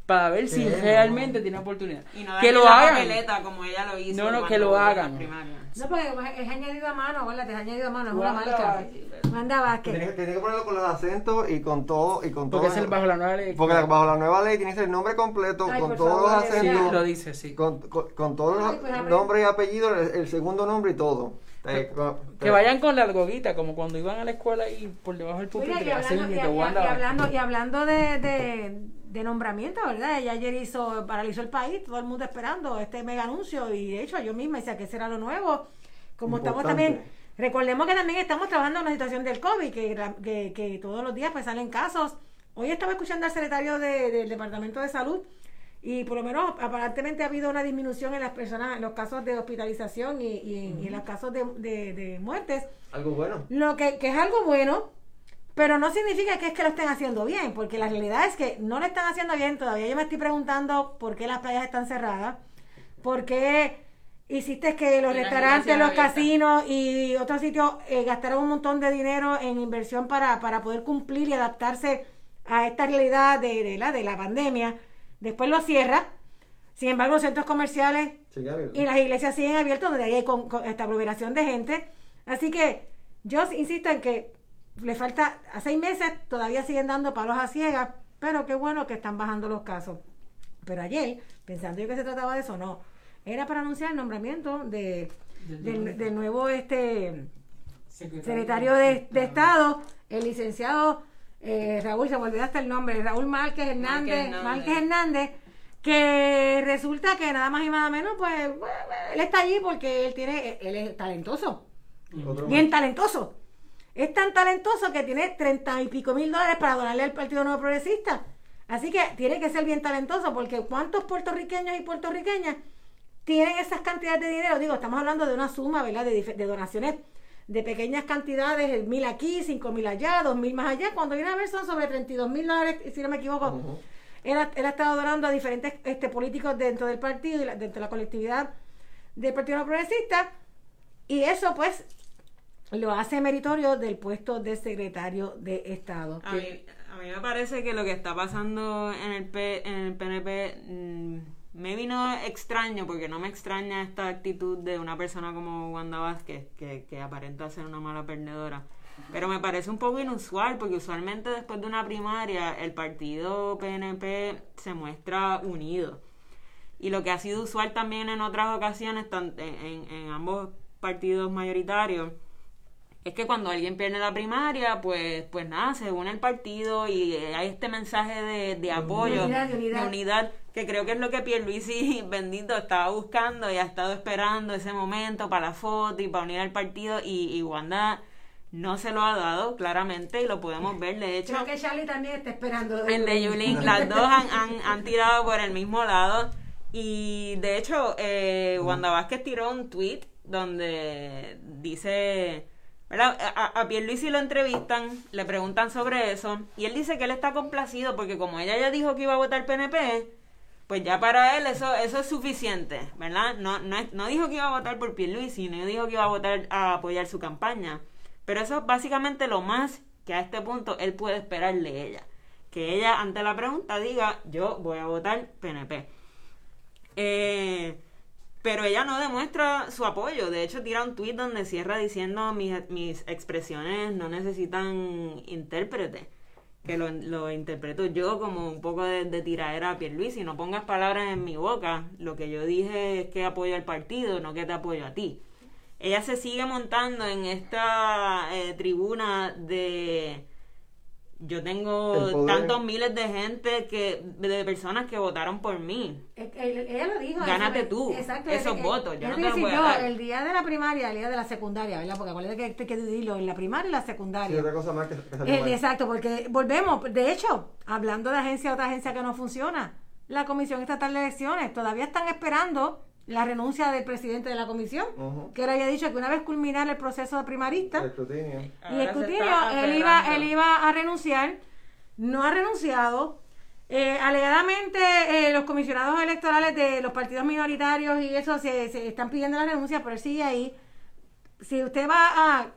para ver si realmente tiene oportunidad. Y no que lo hagan. papeleta como ella lo hizo. No, no, que lo hagan. No, porque es añadido a mano, ¿verdad? Es añadido a mano, es una marca. Wanda Vázquez. Tienes, tienes que ponerlo con los acentos y con todo. Y con Porque todo es el bajo la nueva ley. Porque bajo la nueva ley tiene que ser el nombre completo, Ay, con todos favor, los de Sí, acentos, lo dice, sí. con, con, con todos Ay, pues, nombres y apellidos, el, el segundo nombre y todo. Eh, con- Que vayan con la algoguita, como cuando iban a la escuela y por debajo del pupitre. y, y- y hablando, y hablando de, de, de nombramiento, ¿verdad? Ella ayer hizo, paralizó el país, todo el mundo esperando este mega anuncio y de hecho yo misma decía que será lo nuevo. Como estamos también, recordemos que también estamos trabajando en una situación del COVID, que, la- que, que todos los días pues salen casos. Hoy estaba escuchando al secretario de- del Departamento de Salud y por lo menos aparentemente ha habido una disminución en las personas, en los casos de hospitalización y, y en, y en los casos de, de- de muertes. Algo bueno. Lo que, que es algo bueno, pero no significa que es que lo estén haciendo bien, porque la realidad es que no lo están haciendo bien todavía. Yo me estoy preguntando por qué las playas están cerradas, por qué hiciste que los restaurantes, los casinos y otros sitios eh, gastaran un montón de dinero en inversión para, para poder cumplir y adaptarse a esta realidad de, de la, de la pandemia. Después lo cierra. Sin embargo, los centros comerciales Sí, y las iglesias siguen abiertas donde hay con, con esta aglomeración de gente. Así que yo insisto en que le falta a seis meses, todavía siguen dando palos a ciegas, pero qué bueno que están bajando los casos. Pero ayer, pensando yo que se trataba de eso, no. Era para anunciar el nombramiento de, del, del nuevo este secretario de, de Estado, el licenciado eh, Raúl, se me olvidó hasta el nombre, Raúl Márquez Hernández, Hernández. Márquez Hernández, que resulta que nada más y nada menos, pues bueno, él está allí porque él tiene, él es talentoso, bien talentoso. Es tan talentoso que tiene treinta y pico mil dólares para donarle al Partido Nuevo Progresista. Así que tiene que ser bien talentoso, porque ¿cuántos puertorriqueños y puertorriqueñas tienen esas cantidades de dinero? Digo, estamos hablando de una suma, ¿verdad? De, donaciones de pequeñas cantidades, el mil aquí, cinco mil allá, dos mil más allá. Cuando viene a ver son sobre 32 mil dólares, si no me equivoco. Él, ha, él ha estado donando a diferentes este, políticos dentro del partido y la- dentro de la colectividad del Partido Nuevo Progresista. Y eso, pues, lo hace meritorio del puesto de secretario de Estado. A mí, a mí me parece que lo que está pasando en el, P- en el PNP mm, me vino extraño, porque no me extraña esta actitud de una persona como Wanda Vázquez, que, que aparenta ser una mala perdedora. Pero me parece un poco inusual, porque usualmente después de una primaria el partido PNP se muestra unido. Y lo que ha sido usual también en otras ocasiones, en- en ambos partidos mayoritarios, es que cuando alguien pierde la primaria, pues, pues nada, se une el partido y eh, hay este mensaje de, de apoyo, unidad, de unidad. unidad, que creo que es lo que Pierluisi, bendito, estaba buscando y ha estado esperando ese momento para la foto y para unir al partido y, y Wanda no se lo ha dado claramente y lo podemos ver, de hecho Creo que Charlie también está esperando. el de Yulín, las dos han, han, han tirado por el mismo lado. Y de hecho, eh, Wanda Vázquez tiró un tweet donde dice. ¿Verdad? A, a Pierluisi lo entrevistan, le preguntan sobre eso, y él dice que él está complacido porque como ella ya dijo que iba a votar PNP, pues ya para él eso, eso es suficiente, ¿verdad? No, no, no dijo que iba a votar por Pierluisi, no dijo que iba a votar a apoyar su campaña, pero eso es básicamente lo más que a este punto él puede esperar de ella. Que ella ante la pregunta diga, yo voy a votar PNP. Eh, pero ella no demuestra su apoyo. De hecho, tira un tuit donde cierra diciendo mis, mis expresiones no necesitan intérprete. Que lo, lo interpreto yo como un poco de, de tiraera a Pierluisi. No pongas palabras en mi boca. Lo que yo dije es que apoyo al partido, no que te apoyo a ti. Ella se sigue montando en esta eh, tribuna de yo tengo El tantos miles de gente que de personas que votaron por mí. Eh, eh, Ella lo dijo. Gánate eso, tú Exacto. esos votos, yo es no te los voy a dar. el día de la primaria, el día de la secundaria, ¿verdad? Porque acuérdate que hay que dividirlo en la primaria y la Sí, secundaria. otra cosa más que, que salió Eh, exacto, porque volvemos, de hecho, hablando de agencia, otra agencia que no funciona, la Comisión Estatal de Elecciones, todavía están esperando la renuncia del presidente de la comisión, que él había dicho que una vez culminara el proceso de primarista El escrutinio. y se escrutinio, está él iba, él iba a renunciar, no ha renunciado. Eh, alegadamente eh, los comisionados electorales de los partidos minoritarios y eso se, se están pidiendo la renuncia, pero él sigue ahí si usted va a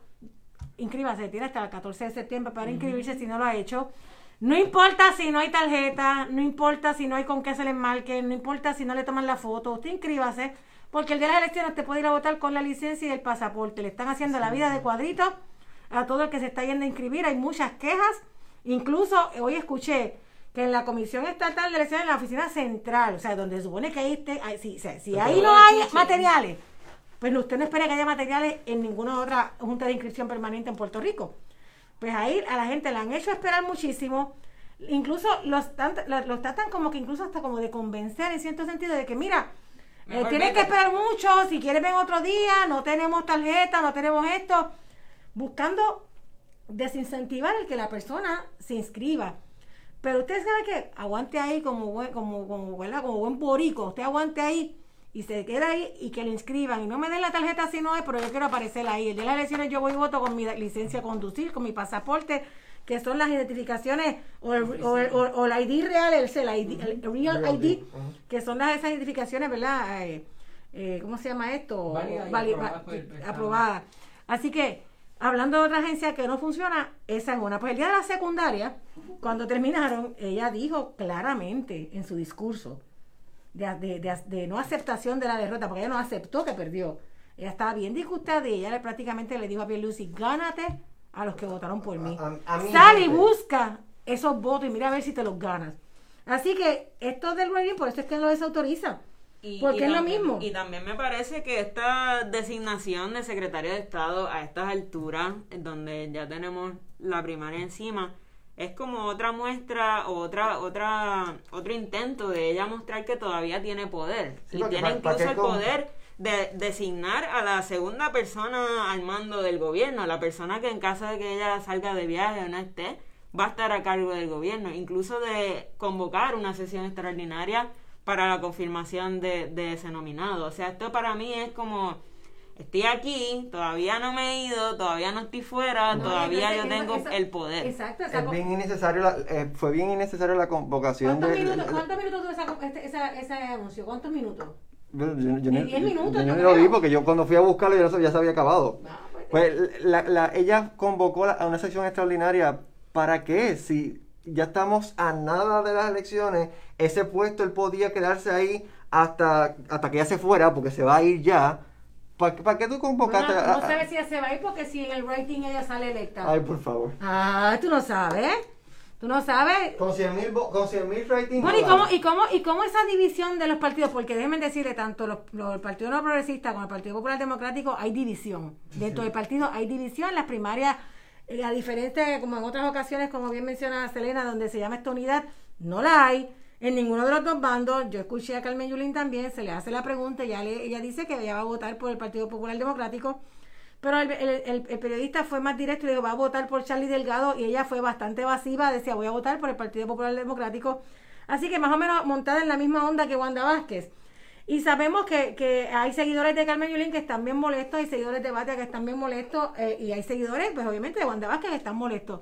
inscríbase, tiene hasta el 14 de septiembre para inscribirse si no lo ha hecho. No importa si no hay tarjeta, no importa si no hay con qué se le marque, no importa si no le toman la foto, usted inscríbase, porque el día de las elecciones te puede ir a votar con la licencia y el pasaporte. Le están haciendo la vida de cuadrito a todo el que se está yendo a inscribir. Hay muchas quejas. Incluso hoy escuché que en la Comisión Estatal de Elecciones, en la oficina central, o sea, donde se supone que ahí, esté- ahí- si, si- si ahí no hay materiales, pues usted no espera que haya materiales en ninguna otra junta de inscripción permanente en Puerto Rico. Pues ahí a la gente la han hecho esperar muchísimo. Incluso los, los, los tratan como que incluso hasta como de convencer en cierto sentido de que mira, eh, tienes que esperar mucho, si quieres ven otro día, no tenemos tarjeta, no tenemos esto, buscando desincentivar el que la persona se inscriba. Pero usted sabe que aguante ahí como buen, como, como, ¿verdad? como buen borico, usted aguante ahí y se queda ahí y que le inscriban y no me den la tarjeta si no es, pero yo quiero aparecer ahí. El día de las elecciones yo voy y voto con mi licencia a conducir, con mi pasaporte, que son las identificaciones o el, o el- o- o el ID real, el, el ID, el Real ID, que son las esas identificaciones, ¿verdad? Eh, eh, ¿Cómo se llama esto? Va- aprobada. Así que, hablando de otra agencia que no funciona, esa es una. Pues el día de la secundaria, cuando terminaron, ella dijo claramente en su discurso de, de- de- de no aceptación de la derrota, porque ella no aceptó que perdió. Ella estaba bien disgustada y ella le, prácticamente le dijo a Pierluisi, gánate a los que votaron por mí. A- a mí, Sal y gente. busca esos votos y mira a ver si te los ganas. Así que esto del rating, por eso es que lo desautoriza. Y- porque y es lo mismo. Y también me parece que esta designación de secretario de Estado a estas alturas, en donde ya tenemos la primaria encima, es como otra muestra o otra, otra, otro intento de ella mostrar que todavía tiene poder. Sí, y porque tiene incluso el con- poder de designar a la segunda persona al mando del gobierno, la persona que en caso de que ella salga de viaje o no esté, va a estar a cargo del gobierno, incluso de convocar una sesión extraordinaria para la confirmación de, de ese nominado. O sea, esto para mí es como, estoy aquí, todavía no me he ido, todavía no estoy fuera, No, todavía entonces, yo tengo el poder. Exacto, esa Es co- bien innecesario la- eh, fue bien innecesario la convocación ¿Cuántos de... minutos, de- cuántos minutos tuvo esa, este- esa- ese anuncio? ¿Cuántos minutos? Yo, yo- yo Ni ni- diez minutos, yo yo ni lo vi porque yo cuando fui a buscarlo ya, se- ya se había acabado. No, pues, Pues la, la- ella convocó la- a una sesión extraordinaria. ¿Para qué? Si ya estamos a nada de las elecciones, ese puesto él podía quedarse ahí hasta, hasta que ella se fuera, porque se va a ir ya. ¿Para, qué tú convocaste Bueno, no a- sabes si ella se va a ir porque si en el rating ella sale electa. Ay, por favor. Ah, tú no sabes. Tú no sabes. Con 100 mil con 100 mil ratings. Bueno, ¿y cómo, y, cómo, ¿y cómo esa división de los partidos? Porque déjenme decirle, tanto los, los- el Partido No Progresista como el Partido Popular Democrático hay división. Dentro del partido hay división. Las primarias, eh, a diferencia, como en otras ocasiones, como bien menciona Selena, donde se llama esta unidad, no la hay. En ninguno de los dos bandos, yo escuché a Carmen Yulín también, se le hace la pregunta, ya le, ella dice que ella va a votar por el Partido Popular Democrático, pero el, periodista fue más directo y dijo, va a votar por Charlie Delgado y ella fue bastante evasiva, decía, voy a votar por el Partido Popular Democrático. Así que más o menos montada en la misma onda que Wanda Vázquez. Y sabemos que, que hay seguidores de Carmen Yulín que están bien molestos, hay seguidores de Batia que están bien molestos eh, y hay seguidores, pues obviamente de Wanda Vázquez que están molestos.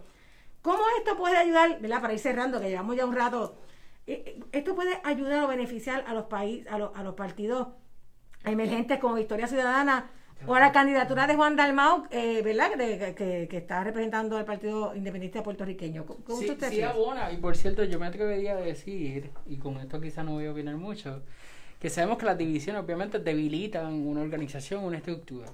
¿Cómo esto puede ayudar, ¿verdad? Para ir cerrando, que llevamos ya un rato, esto puede ayudar o beneficiar a los países, a los, a los partidos emergentes como Victoria Ciudadana o a la candidatura de Juan Dalmau, eh, ¿verdad? Que, que- que está representando al Partido Independentista Puertorriqueño. ¿Cómo Sí, usted sí abona. Y por cierto, yo me atrevería a decir, y con esto quizá no voy a opinar mucho, que sabemos que las divisiones obviamente debilitan una organización, una estructura.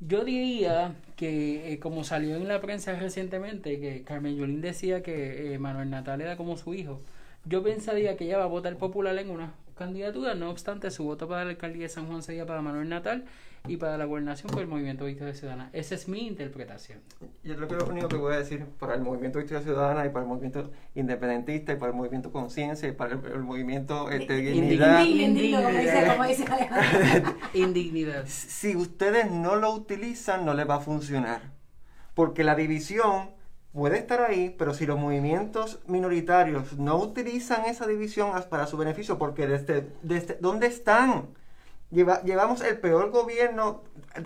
Yo diría que, eh, como salió en la prensa recientemente, que Carmen Yulín decía que eh, Manuel Natal era como su hijo, yo pensaría que ella va a votar popular en una candidatura, no obstante su voto para la alcaldía de San Juan sería para Manuel Natal y para la gobernación por el Movimiento Victoria Ciudadana. Esa es mi interpretación. Yo creo que lo único que voy a decir para el movimiento Victoria Ciudadana y para el movimiento independentista y para el movimiento Conciencia y para el, el movimiento este, Dignidad. Indigno, como dice, como dice Alejandro. Indignidad. Si ustedes no lo utilizan, no les va a funcionar. Porque la división puede estar ahí, pero si los movimientos minoritarios no utilizan esa división para su beneficio, porque desde, desde ¿dónde están? Lleva- llevamos el peor gobierno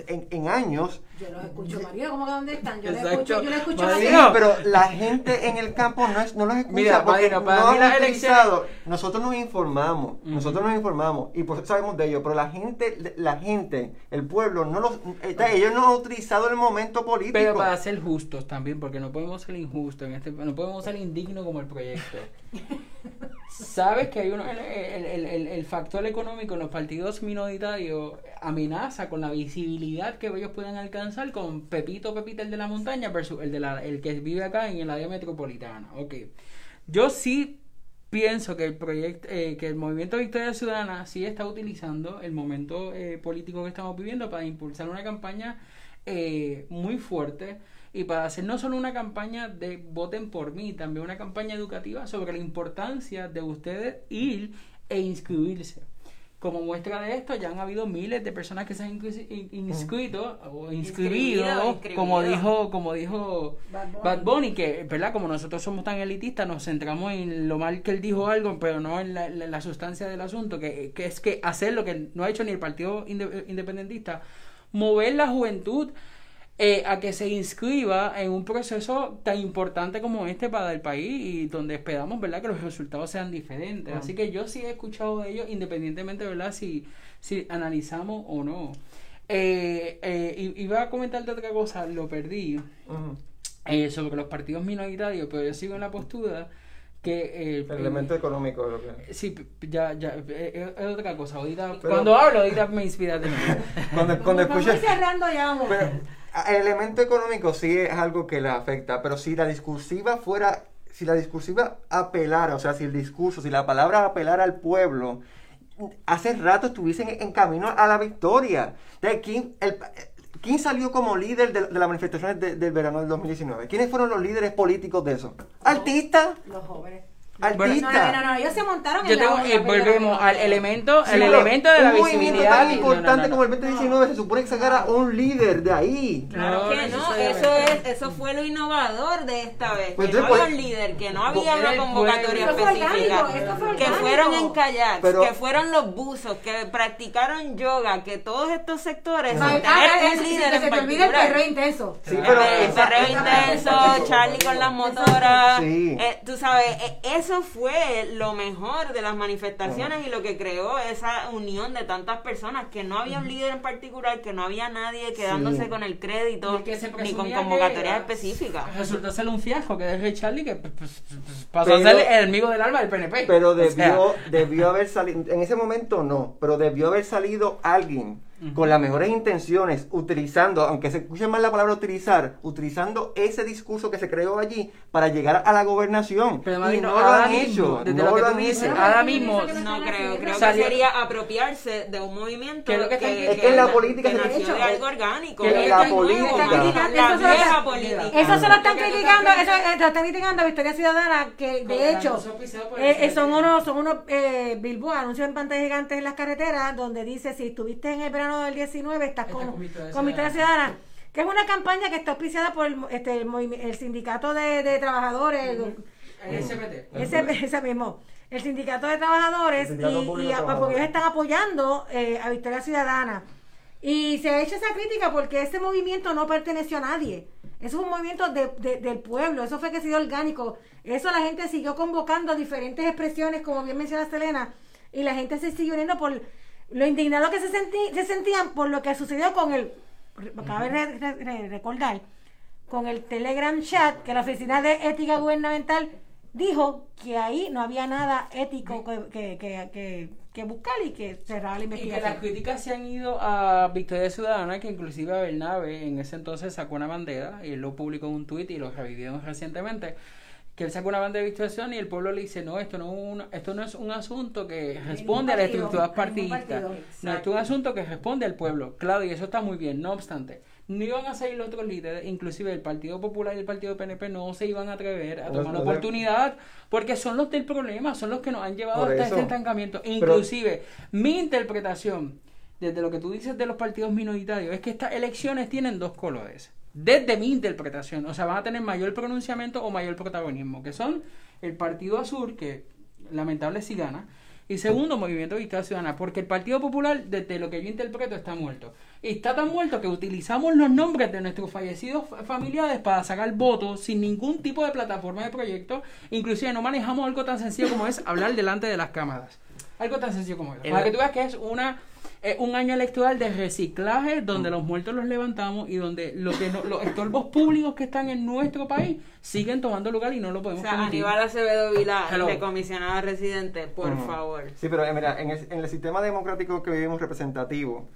en, en años. Yo los escucho, María, ¿cómo que dónde están? Yo les Exacto. escucho, yo les escucho María, María. pero la gente en el campo no, es, no los escucha Mira, porque para no mí han las utilizado. Nosotros nos informamos, nosotros nos informamos y por eso sabemos de ello, pero la gente, la gente, el pueblo, no los, eh, ellos no han utilizado el momento político. Pero para ser justos también, porque no podemos ser injustos, en este, no podemos ser indignos como el proyecto. Sabes que hay uno, el, el- el- el- factor económico en los partidos minoritarios amenaza con la visibilidad que ellos puedan alcanzar con Pepito Pepita el de la montaña versus el de la, el que vive acá en el área metropolitana. Ok. Yo sí pienso que el proyecto, eh, que el movimiento Victoria Ciudadana sí está utilizando el momento eh, político que estamos viviendo para impulsar una campaña eh, muy fuerte y para hacer no solo una campaña de voten por mí, también una campaña educativa sobre la importancia de ustedes ir e inscribirse. Como muestra de esto, ya han habido miles de personas que se han in- inscrito o inscribido, Inscribido, inscribido. como dijo, como dijo Bad Bunny. Bad Bunny, que, ¿verdad? Como nosotros somos tan elitistas, nos centramos en lo mal que él dijo algo, pero no en la, la- la sustancia del asunto, que, que es que hacer lo que no ha hecho ni el Partido Inde- Independentista, mover la juventud eh, a que se inscriba en un proceso tan importante como este para el país y donde esperamos, ¿verdad?, que los resultados sean diferentes. Así que yo sí he escuchado de ellos, independientemente, ¿verdad?, si, si analizamos o no. Eh, eh, iba a comentarte otra cosa, lo perdí eh, sobre los partidos minoritarios, pero yo sigo en la postura que eh, El elemento económico de lo que... Sí, ya, ya, eh, eh, es otra cosa. Ahorita, Pero- cuando hablo, ahorita me inspira de nuevo. Cuando, cuando Vamos escuches... cerrando ya, vamos. Pero el elemento económico sí es algo que la afecta, pero si la discursiva fuera, si la discursiva apelara, o sea, si el discurso, si la palabra apelara al pueblo, hace rato estuviesen en, en camino a la victoria. De ¿quién, el- ¿Quién salió como líder de, de las manifestaciones de- del verano del 2019? ¿Quiénes fueron los líderes políticos de eso? Artistas, Los jóvenes. Artistas. No, no, no, no, ellos se montaron Yo en tengo, la eh, volvemos al elemento, Sí, el elemento de la un movimiento visibilidad. tan y- no, no, importante no, no. como el 2019 se supone que sacara un líder de ahí. Claro No, que no eso es, eso fue lo innovador de esta vez, Pues que no había pues, un líder, que no había una convocatoria específica, orgánico, esto fue que fueron en kayaks, Pero- que fueron los buzos, que practicaron yoga, que todos estos sectores, Ah, ah, un líder que en se te olvide el particular. perro intenso. Sí, pero el perreo intenso, Charlie con las motoras, Sí. eh, tú sabes, eh, eso fue lo mejor de las manifestaciones y lo que creó esa unión de tantas personas, que no había un líder en particular, que no había nadie quedándose Sí. con el crédito, que se ni con convocatorias específicas. Resultó ser un fiasco, que es Ray Charlie, que pasó Pero- a ser el enemigo del alma del PNP. Pero O sea, debió, debió haber salido, en ese momento no, pero debió haber salido alguien con las mejores intenciones, utilizando, aunque se escuche mal la palabra utilizar, utilizando ese discurso que se creó allí para llegar a la gobernación. Pero, y no lo han mismo, hecho, desde no lo que lo han dices, hecho. ahora mismo No creo, creo Salió- que sería apropiarse de un movimiento Que que están- Es que en la política que se- nació hecho, de algo orgánico, que que la política- la- vieja política. Eso se lo están criticando, eso lo están criticando a Victoria Ciudadana, que de hecho su pisado por el eh, eh, son unos, son unos eh, billboards, anuncios en pantalla gigantes en las carreteras, donde dice si estuviste en el verano del 19 estás con, Victoria Ciudadana. Ciudadana, que es una campaña que está auspiciada por el, este, el, el sindicato de, de trabajadores, El SPT. ese, ese mismo, el sindicato de trabajadores, El sindicato y, y a- trabajadores. porque ellos están apoyando eh, a Victoria Ciudadana. Y se ha hecho esa crítica porque ese movimiento no perteneció a nadie. Eso es un movimiento de- de- del pueblo, eso fue que se dio orgánico. Eso la gente siguió convocando diferentes expresiones, como bien menciona Selena, y la gente se siguió uniendo por lo indignado que se, sentí- se sentían por lo que sucedió con el, cabe re- re- re- recordar, con el Telegram chat que la Oficina de Ética Gubernamental dijo que ahí no había nada ético que, que, que, que- que buscar y que cerraba la Y que las investigación. críticas se han ido a Victoria Ciudadana, que inclusive a Bernabe en ese entonces sacó una bandera, y él lo publicó en un tuit y lo revivieron recientemente, que él sacó una bandera de Ciudadana y el pueblo le dice, no, esto no, es un- esto no es un asunto que responde a las partido, estructuras a ningún partidistas, partido. no, esto es un asunto que responde al pueblo, claro, y eso está muy bien, no obstante. No iban a salir los otros líderes, inclusive el Partido Popular y el Partido PNP no se iban a atrever a tomar la oportunidad porque son los del problema, son los que nos han llevado Por hasta eso. este estancamiento. Pero- Inclusive, mi interpretación, desde lo que tú dices de los partidos minoritarios, es que estas elecciones tienen dos colores. Desde mi interpretación, o sea, van a tener mayor pronunciamiento o mayor protagonismo, que son el Partido Azul, que lamentable si gana, Y segundo, Movimiento Victoria Ciudadana, porque el Partido Popular, desde lo que yo interpreto, está muerto. Y está tan muerto que utilizamos los nombres de nuestros fallecidos fa- familiares para sacar votos sin ningún tipo de plataforma de proyecto. Inclusive no manejamos algo tan sencillo como es hablar delante de las cámaras. Algo tan sencillo como eso. El- Para que tú veas que es una eh, un año electoral de reciclaje donde los muertos los levantamos y donde lo que no- los estorbos públicos que están en nuestro país siguen tomando lugar y no lo O podemos sea, permitir. Aníbal Acevedo Vila, comisionado residente, por favor. Sí, pero eh, mira, en el, en el sistema democrático que vivimos representativo,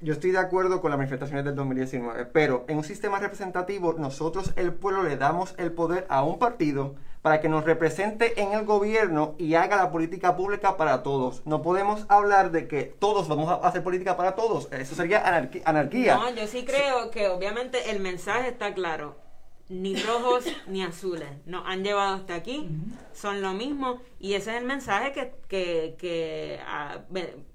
yo estoy de acuerdo con las manifestaciones del 2019, pero en un sistema representativo nosotros, el pueblo, le damos el poder a un partido para que nos represente en el gobierno y haga la política pública para todos. No podemos hablar de que todos vamos a hacer política para todos. Eso sería anarqui- anarquía. No, yo sí creo que obviamente el mensaje está claro. Ni rojos ni azules. Nos han llevado hasta aquí. Son lo mismo. Y ese es el mensaje que, que, que ah,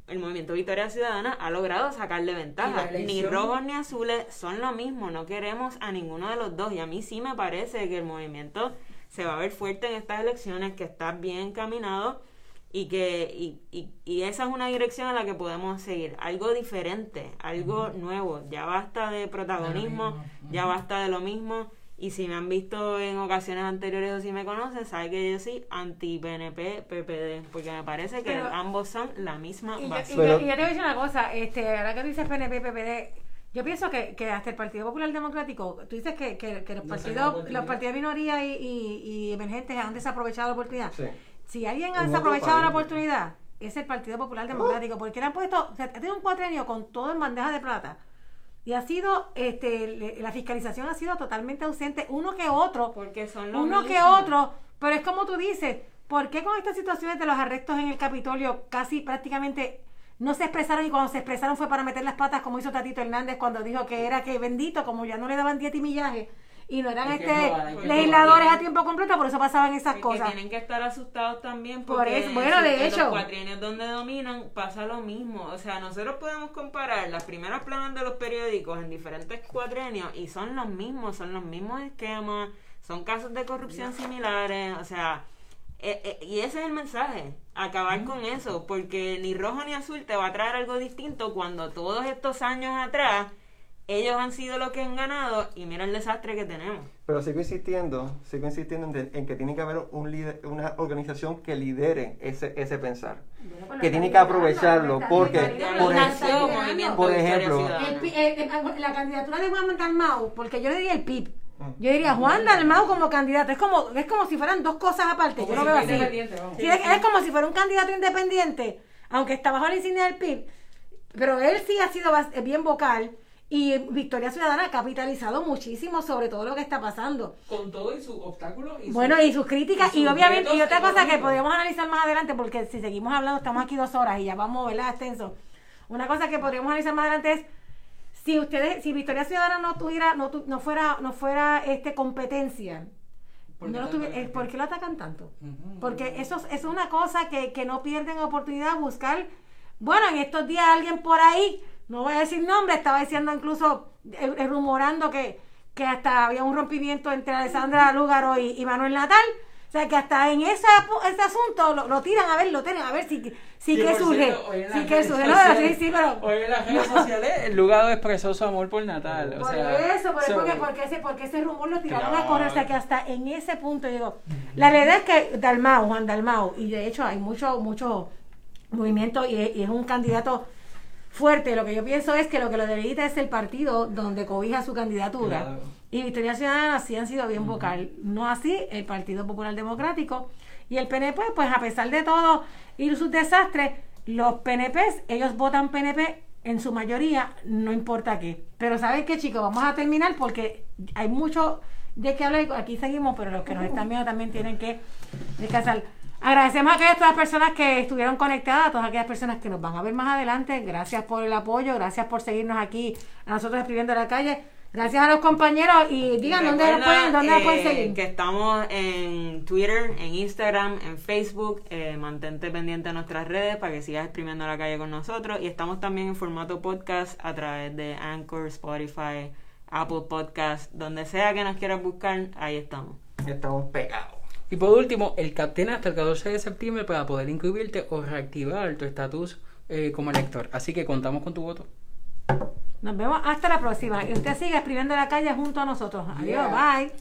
el movimiento Victoria Ciudadana ha logrado sacarle ventaja. Ni rojos ni azules son lo mismo. No queremos a ninguno de los dos. Y a mí sí me parece que el movimiento se va a ver fuerte en estas elecciones, que está bien encaminado y que y, y, y esa es una dirección a la que podemos seguir. Algo diferente algo nuevo. Ya basta de protagonismo ya basta de lo mismo. Y si me han visto en ocasiones anteriores o si me conocen saben que yo soy anti PNP PPD porque me parece que Pero- ambos son la misma Y yo, base. y yo- y yo te voy a decir una cosa, este, ahora que tú dices PNP, PPD, yo pienso que, que hasta el Partido Popular Democrático, tú dices que, que, que los No partidos, los partidos de minoría y, y, y emergentes han desaprovechado la oportunidad. Sí. Si alguien ha En desaprovechado la oportunidad, es el Partido Popular Democrático, porque le han puesto, o sea, ha tenido un cuatrenio con todo en bandeja de plata. Y ha sido, este, le- la fiscalización ha sido totalmente ausente, uno que otro, porque son lo uno que otro, pero es como tú dices, ¿por qué con estas situaciones de los arrestos en el Capitolio casi prácticamente no se expresaron y cuando se expresaron fue para meter las patas como hizo Tatito Hernández cuando dijo que era que bendito, como ya no le daban dieta y millaje y no eran que este que legisladores a tiempo completo, por eso pasaban esas cosas. tienen que estar asustados también Por porque eso, bueno, en de en hecho. los cuatrienios donde dominan pasa lo mismo. O sea, nosotros podemos comparar las primeras planas de los periódicos en diferentes cuatrenios y son los mismos, son los mismos esquemas, son casos de corrupción similares, o sea, eh, eh, y ese es el mensaje, acabar con eso, porque ni rojo ni azul te va a traer algo distinto cuando todos estos años atrás ellos han sido los que han ganado y mira el desastre que tenemos. Pero sigo insistiendo, sigo insistiendo en, de- en que tiene que haber un líder, una organización que lidere ese, ese pensar. Bueno, que tiene que aprovecharlo, está porque, liderando, por ejemplo- por. El eh, la candidatura de Juan Dalmau, porque yo le diría el PIB. Mm. Yo diría Juan Dalmau como candidato. Es como, es como si fueran dos cosas aparte. Como yo lo veo así. independiente, vamos. Sí, es, es como si fuera un candidato independiente, aunque está bajo la insignia del PIB. Pero él sí ha sido bien vocal. Y Victoria Ciudadana ha capitalizado muchísimo sobre todo lo que está pasando. Con todo y sus obstáculos y Bueno, y sus críticas, y obviamente, y otra cosa que podríamos analizar más adelante, porque si seguimos hablando, estamos aquí dos horas y ya vamos, ¿verdad? Extenso. Una cosa que podríamos analizar más adelante es si ustedes, si Victoria Ciudadana no tuviera, no, tu- no fuera, no fuera este competencia, ¿Por no qué lo tanto tuvi- eh, ataque? ¿por qué lo atacan tanto? Porque eso es- una cosa que, que no pierden oportunidad de buscar. Bueno, en estos días alguien por ahí, no voy a decir nombre, estaba diciendo incluso, eh, eh, rumorando que, que hasta había un rompimiento entre Alessandra Lúgaro y, y Manuel Natal. O sea, que hasta en ese, ese asunto lo, lo tiran a ver, lo tiran a ver si, si Sí, que surge. las que surge. No, sociales- sí, sí, pero... Hoy en las redes sociales, el Lugado expresó su amor por Natal. O Por sea, eso, por eso, so- porque, porque, ese, porque ese rumor lo tiraron Claro. a correr, o sea que hasta en ese punto, digo, la realidad es que Dalmau, Juan Dalmau, y de hecho hay mucho, mucho movimiento y, es- y es un candidato fuerte, lo que yo pienso es que lo que lo debilita es el partido donde cobija su candidatura. Claro. Y Victoria Ciudadana sí han sido bien vocal, no así el Partido Popular Democrático y el PNP, pues a pesar de todo y sus desastres, los PNPs, ellos votan PNP en su mayoría, no importa qué. Pero ¿saben qué, chicos? Vamos a terminar porque hay mucho de qué hablar. Aquí seguimos, pero los que nos están viendo también tienen que descansar. Agradecemos a aquellas todas las personas que estuvieron conectadas, a todas aquellas personas que nos van a ver más adelante. Gracias por el apoyo, gracias por seguirnos aquí a nosotros escribiendo en la calle. Gracias a los compañeros y digan dónde nos pueden, dónde nos pueden eh, seguir. Que estamos en Twitter, en Instagram, en Facebook. Eh, mantente pendiente de nuestras redes para que sigas exprimiendo la calle con nosotros. Y estamos también en formato podcast a través de Anchor, Spotify, Apple Podcast, donde sea que nos quieras buscar, ahí estamos. Estamos pegados. Y por último, el CAP tiene hasta el 14 de septiembre para poder inscribirte o reactivar tu estatus eh, como elector. Así que contamos con tu voto. Nos vemos hasta la próxima. Y usted sigue escribiendo en la calle junto a nosotros. Adiós, Yeah. bye.